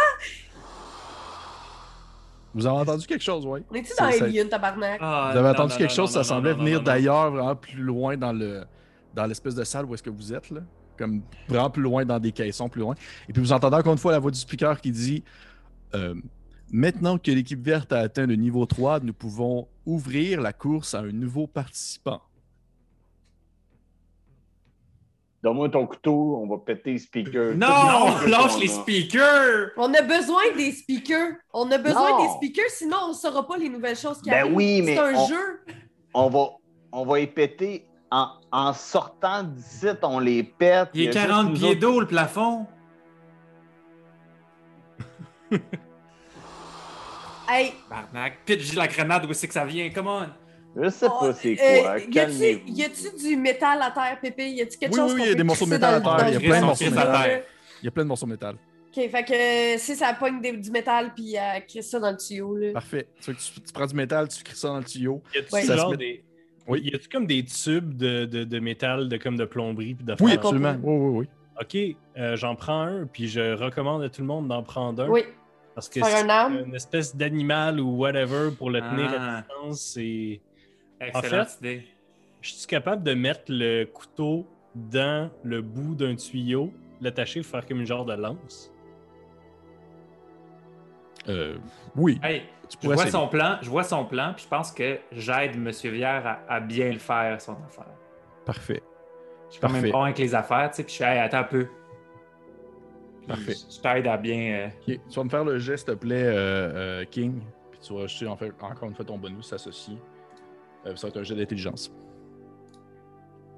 Vous avez entendu quelque chose, oui? On est-tu dans Alien, tabarnak? Ah, Vous avez non, entendu non, quelque non, chose, non, ça semblait venir d'ailleurs, vraiment plus loin dans le dans l'espèce de salle où est-ce que vous êtes, là. Comme vraiment plus loin dans des caissons, plus loin. Et puis vous entendez encore une fois la voix du speaker qui dit euh, Maintenant que l'équipe verte a atteint le niveau 3, nous pouvons ouvrir la course à un nouveau participant. Donne-moi ton couteau, on va péter les speakers. Non, monde lâche les speakers! On a besoin des speakers. On a besoin Non. des speakers, sinon on ne saura pas les nouvelles choses qui Ben arrivent. oui, mais C'est un on- jeu. On va, on va les péter en, en sortant d'ici, on les pète. Il y est a 40 juste nous pieds autres- d'eau, le plafond. Hey, Barnac, pitch la grenade, où c'est que ça vient? Come on! Je sais oh, pas c'est euh, quoi. y a-tu- Calmez-vous. y a-tu du métal à terre, Pépé? Y a-tu quelque Oui, chose oui, qu'on il y a des morceaux de métal dans à le- terre, il y a plein de morceaux de métal. Il y a plein de morceaux de métal. Ok, fait que si ça pogne des- du métal, puis elle crisse ça dans le tuyau, là. Parfait. Tu, tu- tu prends du métal, tu cries ça dans le tuyau. Y a-tu Ouais. Met- des... Oui. Y a-tu comme des tubes de, de, de métal, de, comme de plomberie puis de Oui, absolument. Oui, oui, oui. Ok, euh, j'en prends un, puis je recommande à tout le monde d'en prendre un. Oui. Parce que arme. une espèce d'animal ou whatever pour le tenir Ah. à distance, c'est. Excellente fait- idée. Je suis capable de mettre le couteau dans le bout d'un tuyau, l'attacher, faire comme une genre de lance. Euh, oui. Hey, Tu je vois essayer. son plan, je vois son plan, puis je pense que j'aide M. Vière à, à bien le faire, son affaire. Parfait. Je suis quand même bon avec les affaires, tu sais, puis je suis, hey, attends un peu. Puis Parfait. Je je t'aide à bien. euh, Tu vas me faire le geste, s'il te plaît, euh, euh, King. Puis tu vas ajouter en fait, encore une fois ton bonus associé. Euh, ça va être un jet d'intelligence.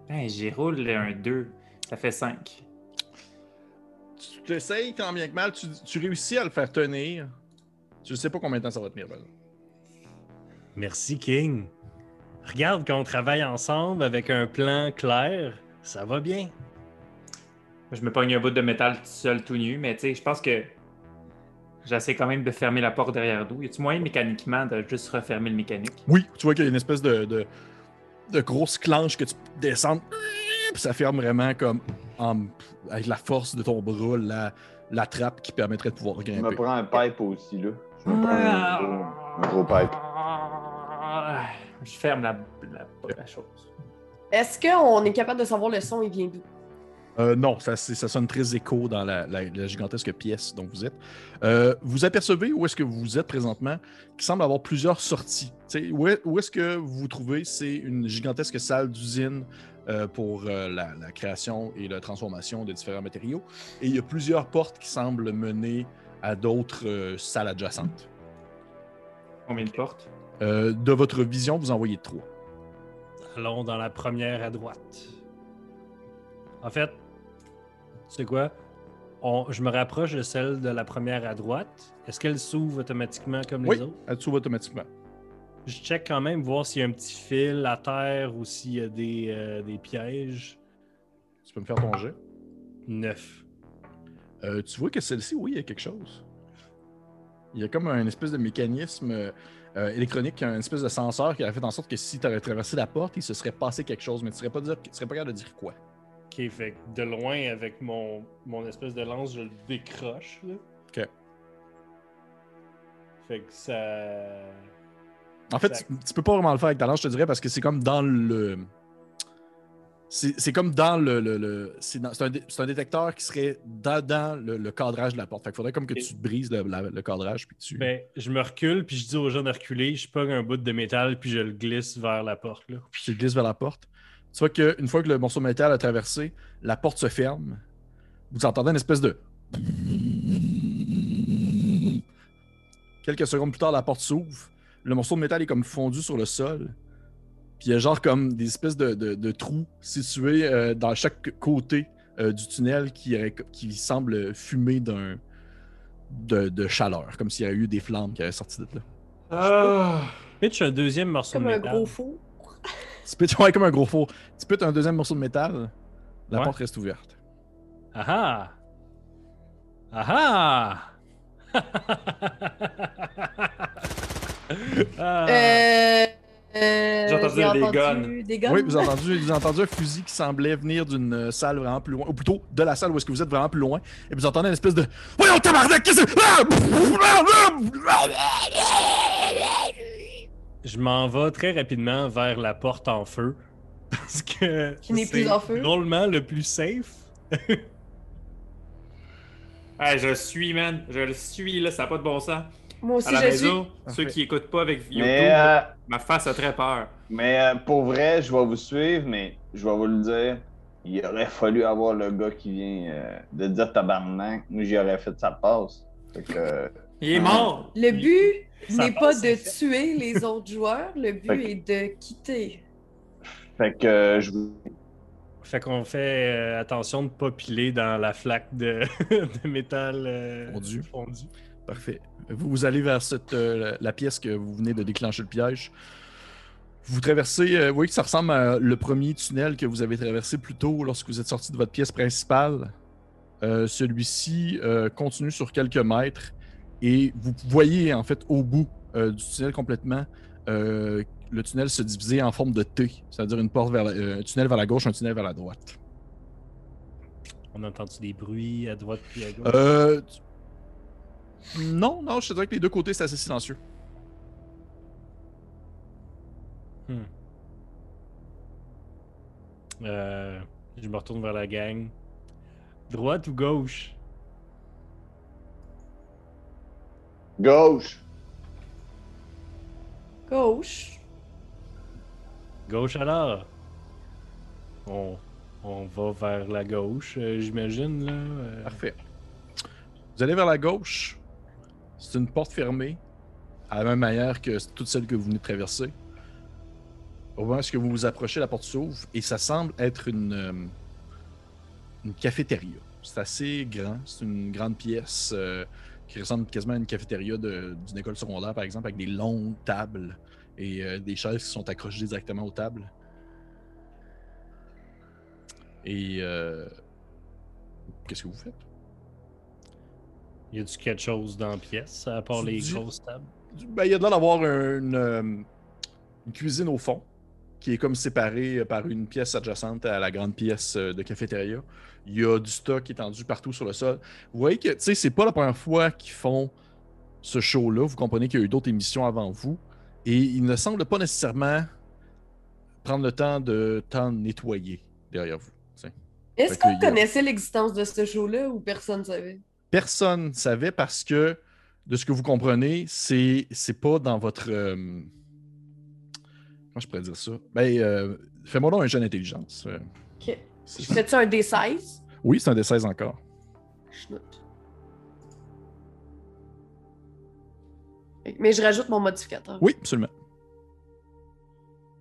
Hey, j'y roule un 2. Ça fait 5. Tu t'essayes tant bien que mal, tu, tu réussis à le faire tenir. Ne sais pas combien de temps ça va tenir. exemple. Merci, King. Regarde qu'on travaille ensemble avec un plan clair, ça va bien. Je me pogne un bout de métal tout seul, tout nu, mais tu sais, je pense que j'essaie quand même de fermer la porte derrière nous. Y a-tu moyen mécaniquement de juste refermer le mécanique? Oui, tu vois qu'il y a une espèce de, de, de grosse clanche que tu descends, puis ça ferme vraiment comme en- avec la force de ton bras la, la trappe qui permettrait de pouvoir Je me grimper. prends un pipe aussi, là. Je me prends un gros, un gros pipe. Je ferme la, la, la chose. Est-ce qu'on est capable de savoir le son, il vient d'où? Euh, non, ça, sonne très écho dans la, la- la gigantesque pièce dont vous êtes. Euh, vous apercevez où est-ce que vous êtes présentement, qui semble avoir plusieurs sorties. Où est, où est-ce que vous vous trouvez? C'est une gigantesque salle d'usine euh, pour euh, la, la création et la transformation de différents matériaux. Et il y a plusieurs portes qui semblent mener à d'autres euh, salles adjacentes. Combien de portes? Euh, de votre vision, vous en voyez trois. Allons dans la première à droite. En fait, tu sais quoi? On- je me rapproche de celle de la première à droite. Est-ce qu'elle s'ouvre automatiquement comme Oui, les autres? elle s'ouvre automatiquement. Je check quand même, voir s'il y a un petit fil à terre ou s'il y a des, euh, des pièges. Tu peux me faire ton jet. Neuf. Euh, tu vois que celle-ci, oui, il y a quelque chose. Il y a comme un espèce de mécanisme euh, électronique, un espèce de senseur qui a fait en sorte que si tu avais traversé la porte, il se serait passé quelque chose, mais tu ne serais serais pas capable de dire quoi. Ok, fait que de loin, avec mon, mon espèce de lance, je le décroche. Là. Ok. Fait que ça. En fait, tu, tu peux pas vraiment le faire avec ta lance, je te dirais, parce que c'est comme dans le. C'est comme dans le. le- le- c'est un, dé- un détecteur qui serait dans, le, le cadrage de la porte. Fait qu'il faudrait comme que tu brises le, la- le cadrage. Puis tu... Ben, je me recule, puis je dis aux gens de reculer, je pogne un bout de métal, puis je le glisse vers la porte. Là. puis tu glisses vers la porte. Tu vois qu'une fois que le morceau de métal a traversé, la porte se ferme. Vous entendez une espèce de. Quelques secondes plus tard, la porte s'ouvre. Le morceau de métal est comme fondu sur le sol. Puis il y a genre comme des espèces de, de- de trous situés euh, dans chaque côté euh, du tunnel qui, aurait- qui semble fumer d'un de, de chaleur, comme s'il y avait eu des flammes qui avaient sorti de là. Ah! Pitch un deuxième morceau Comme de un métal. gros four. Tu peux ouais, comme un gros four. Tu peux un deuxième morceau de métal, la Ouais. porte reste ouverte. Ah ah! Ah ah! Euh, euh, J'ai entendu j'ai des entendu guns. Des guns? Oui, vous avez, entendu, vous avez entendu un fusil qui semblait venir d'une euh, salle vraiment plus loin, ou plutôt de la salle où est-ce que vous êtes vraiment plus loin, et vous entendez une espèce de Voyons, tabarnak, qu'est-ce que c'est? Je m'en vais très rapidement vers la porte en feu. Parce que. Qui n'est plus c'est en feu. Drôlement le plus safe. Ah, je le suis, man. Je le suis, là, ça n'a pas de bon sens. Moi aussi, À la je suis. maison, ceux Parfait. qui écoutent pas avec YouTube, Mais, euh, ma face a très peur. mais euh, pour vrai, je vais vous suivre, mais je vais vous le dire. Il aurait fallu avoir le gars qui vient euh, de dire tabarnak. Moi, j'y aurais fait sa passe. Fait que, euh, Il est mort! Le but n'est pas de fait. tuer les autres joueurs, le but Fait que- est de quitter. fait que euh, je vous. Fait qu'on fait euh, attention de pas piler dans la flaque de, de métal euh, Fondu. fondu. Parfait. Vous, vous allez vers cette, euh, la pièce que vous venez de déclencher le piège. Vous traversez, euh, vous voyez que ça ressemble à le premier tunnel que vous avez traversé plus tôt lorsque vous êtes sorti de votre pièce principale. Euh, Celui-ci euh, continue sur quelques mètres et vous voyez en fait au bout euh, du tunnel complètement euh, le tunnel se diviser en forme de T, c'est-à-dire une porte vers la- euh, un tunnel vers la gauche, un tunnel vers la droite. On a entendu des bruits à droite puis à gauche? Euh, Non, non, je te dirais que les deux côtés c'est assez silencieux. Euh, je me retourne vers la gang. Droite ou gauche? Gauche! Gauche. Gauche alors. On, on va vers la gauche, euh, j'imagine, là. euh. Parfait. Vous allez vers la gauche. C'est une porte fermée, à la même manière que toutes celles que vous venez de traverser. Au moment où vous vous approchez, la porte s'ouvre et ça semble être une, euh, une cafétéria. C'est assez grand. C'est une grande pièce euh, qui ressemble quasiment à une cafétéria d'une école secondaire, par exemple, avec des longues tables et euh, des chaises qui sont accrochées directement aux tables. Et euh, Qu'est-ce que vous faites? Y a-tu quelque chose dans la pièce, à part les grosses tables? Ben, il y a de l'air d'avoir une, euh, une cuisine au fond qui est comme séparée euh, par une pièce adjacente à la grande pièce euh, de cafétéria. Il y a du stock étendu partout sur le sol. Vous voyez que, tu sais, c'est pas la première fois qu'ils font ce show-là. Vous comprenez qu'il y a eu d'autres émissions avant vous. Et il ne semble pas nécessairement prendre le temps de tant nettoyer derrière vous. Est-ce qu'on que, y a- connaissait l'existence de ce show-là ou personne ne savait? Personne ne savait parce que, de ce que vous comprenez, c'est c'est pas dans votre. euh, comment je pourrais dire ça? Ben, euh, fais-moi donc un jeu d'intelligence. euh, Ok. fais-tu un D16? Oui, c'est un des 16 encore. Je note. Mais je rajoute mon modificateur. Oui, absolument.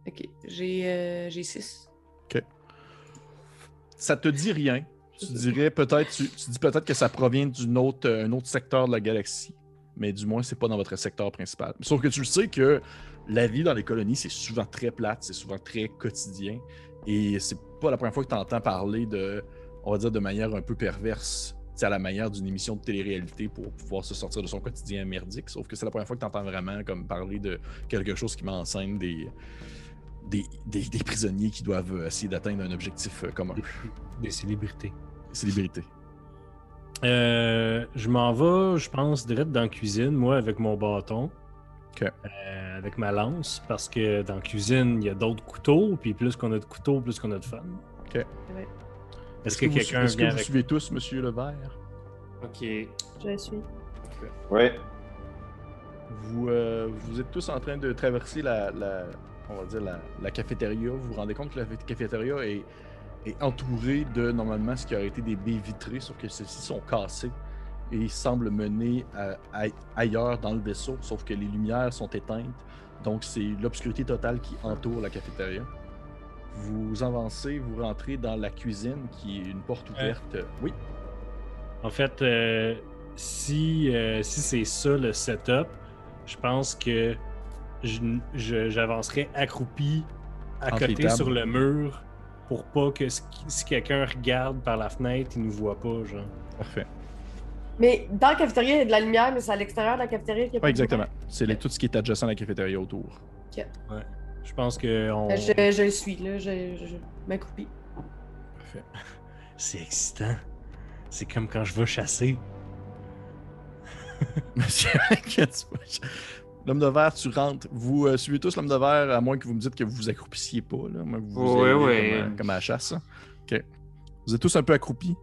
Ok. J'ai euh, j'ai 6. Ça te dit rien. Tu dirais peut-être, tu, tu dis peut-être que ça provient d'un autre, euh, un autre secteur de la galaxie, mais du moins, c'est pas dans votre secteur principal. Sauf que tu le sais que la vie dans les colonies, c'est souvent très plate, c'est souvent très quotidien, et c'est pas la première fois que tu entends parler de, on va dire, de manière un peu perverse, à la manière d'une émission de télé-réalité pour pouvoir se sortir de son quotidien merdique. Sauf que c'est la première fois que tu entends vraiment comme parler de quelque chose qui met en scène des, des, des- des prisonniers qui doivent essayer d'atteindre un objectif euh, commun. Des célébrités. Célébrité. Euh, je m'en vais, je pense, direct dans la cuisine, moi, avec mon bâton. Ok. Euh, avec ma lance, parce que dans la cuisine, il y a d'autres couteaux, puis plus qu'on a de couteaux, plus qu'on a de fun. Ok. Ouais. Est-ce que vous- quelqu'un est-ce que vous avec suivez tous, Monsieur Levert? Ok. Je suis. Oui. Vous, euh, vous êtes tous en train de traverser la, la- on va dire la, la cafétéria. Vous vous rendez compte que la cafétéria est, est entourée de normalement ce qui aurait été des baies vitrées, sauf que celles-ci sont cassées et semblent mener à- à- ailleurs dans le vaisseau, sauf que les lumières sont éteintes. Donc c'est l'obscurité totale qui entoure la cafétéria. Vous avancez, vous rentrez dans la cuisine qui est une porte ouverte. Oui, En fait, euh, si, euh, si c'est ça le setup, je pense que j'avancerai accroupi à Entre côté sur le mur pour pas que si, quelqu'un regarde par la fenêtre, il nous voit pas, genre. parfait. Mais dans la cafétéria, il y a de la lumière, mais c'est à l'extérieur de la cafétéria qu'il y a pas Oui, de exactement. C'est les- tout ce qui est adjacent à la cafétéria autour. Je pense que on... Euh, Je, je le suis, là. Je, je, je m'accroupis. Parfait. c'est excitant. C'est comme quand je vais chasser. Monsieur, pas. L'homme de verre, tu rentres. Vous euh, suivez tous l'homme de verre, à moins que vous me dites que vous vous accroupissiez pas, là, vous vous Ouais, ayez ouais. Comme, à- comme à la chasse. hein. Ok. Vous êtes tous un peu accroupis.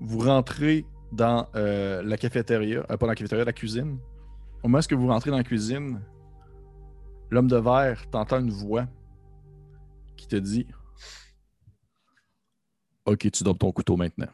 Vous rentrez dans euh, la cafétéria, euh, pas dans la cafétéria, la cuisine. Au moment où vous rentrez dans la cuisine, l'homme de verre t'entend une voix qui te dit Ok, tu donnes ton couteau maintenant.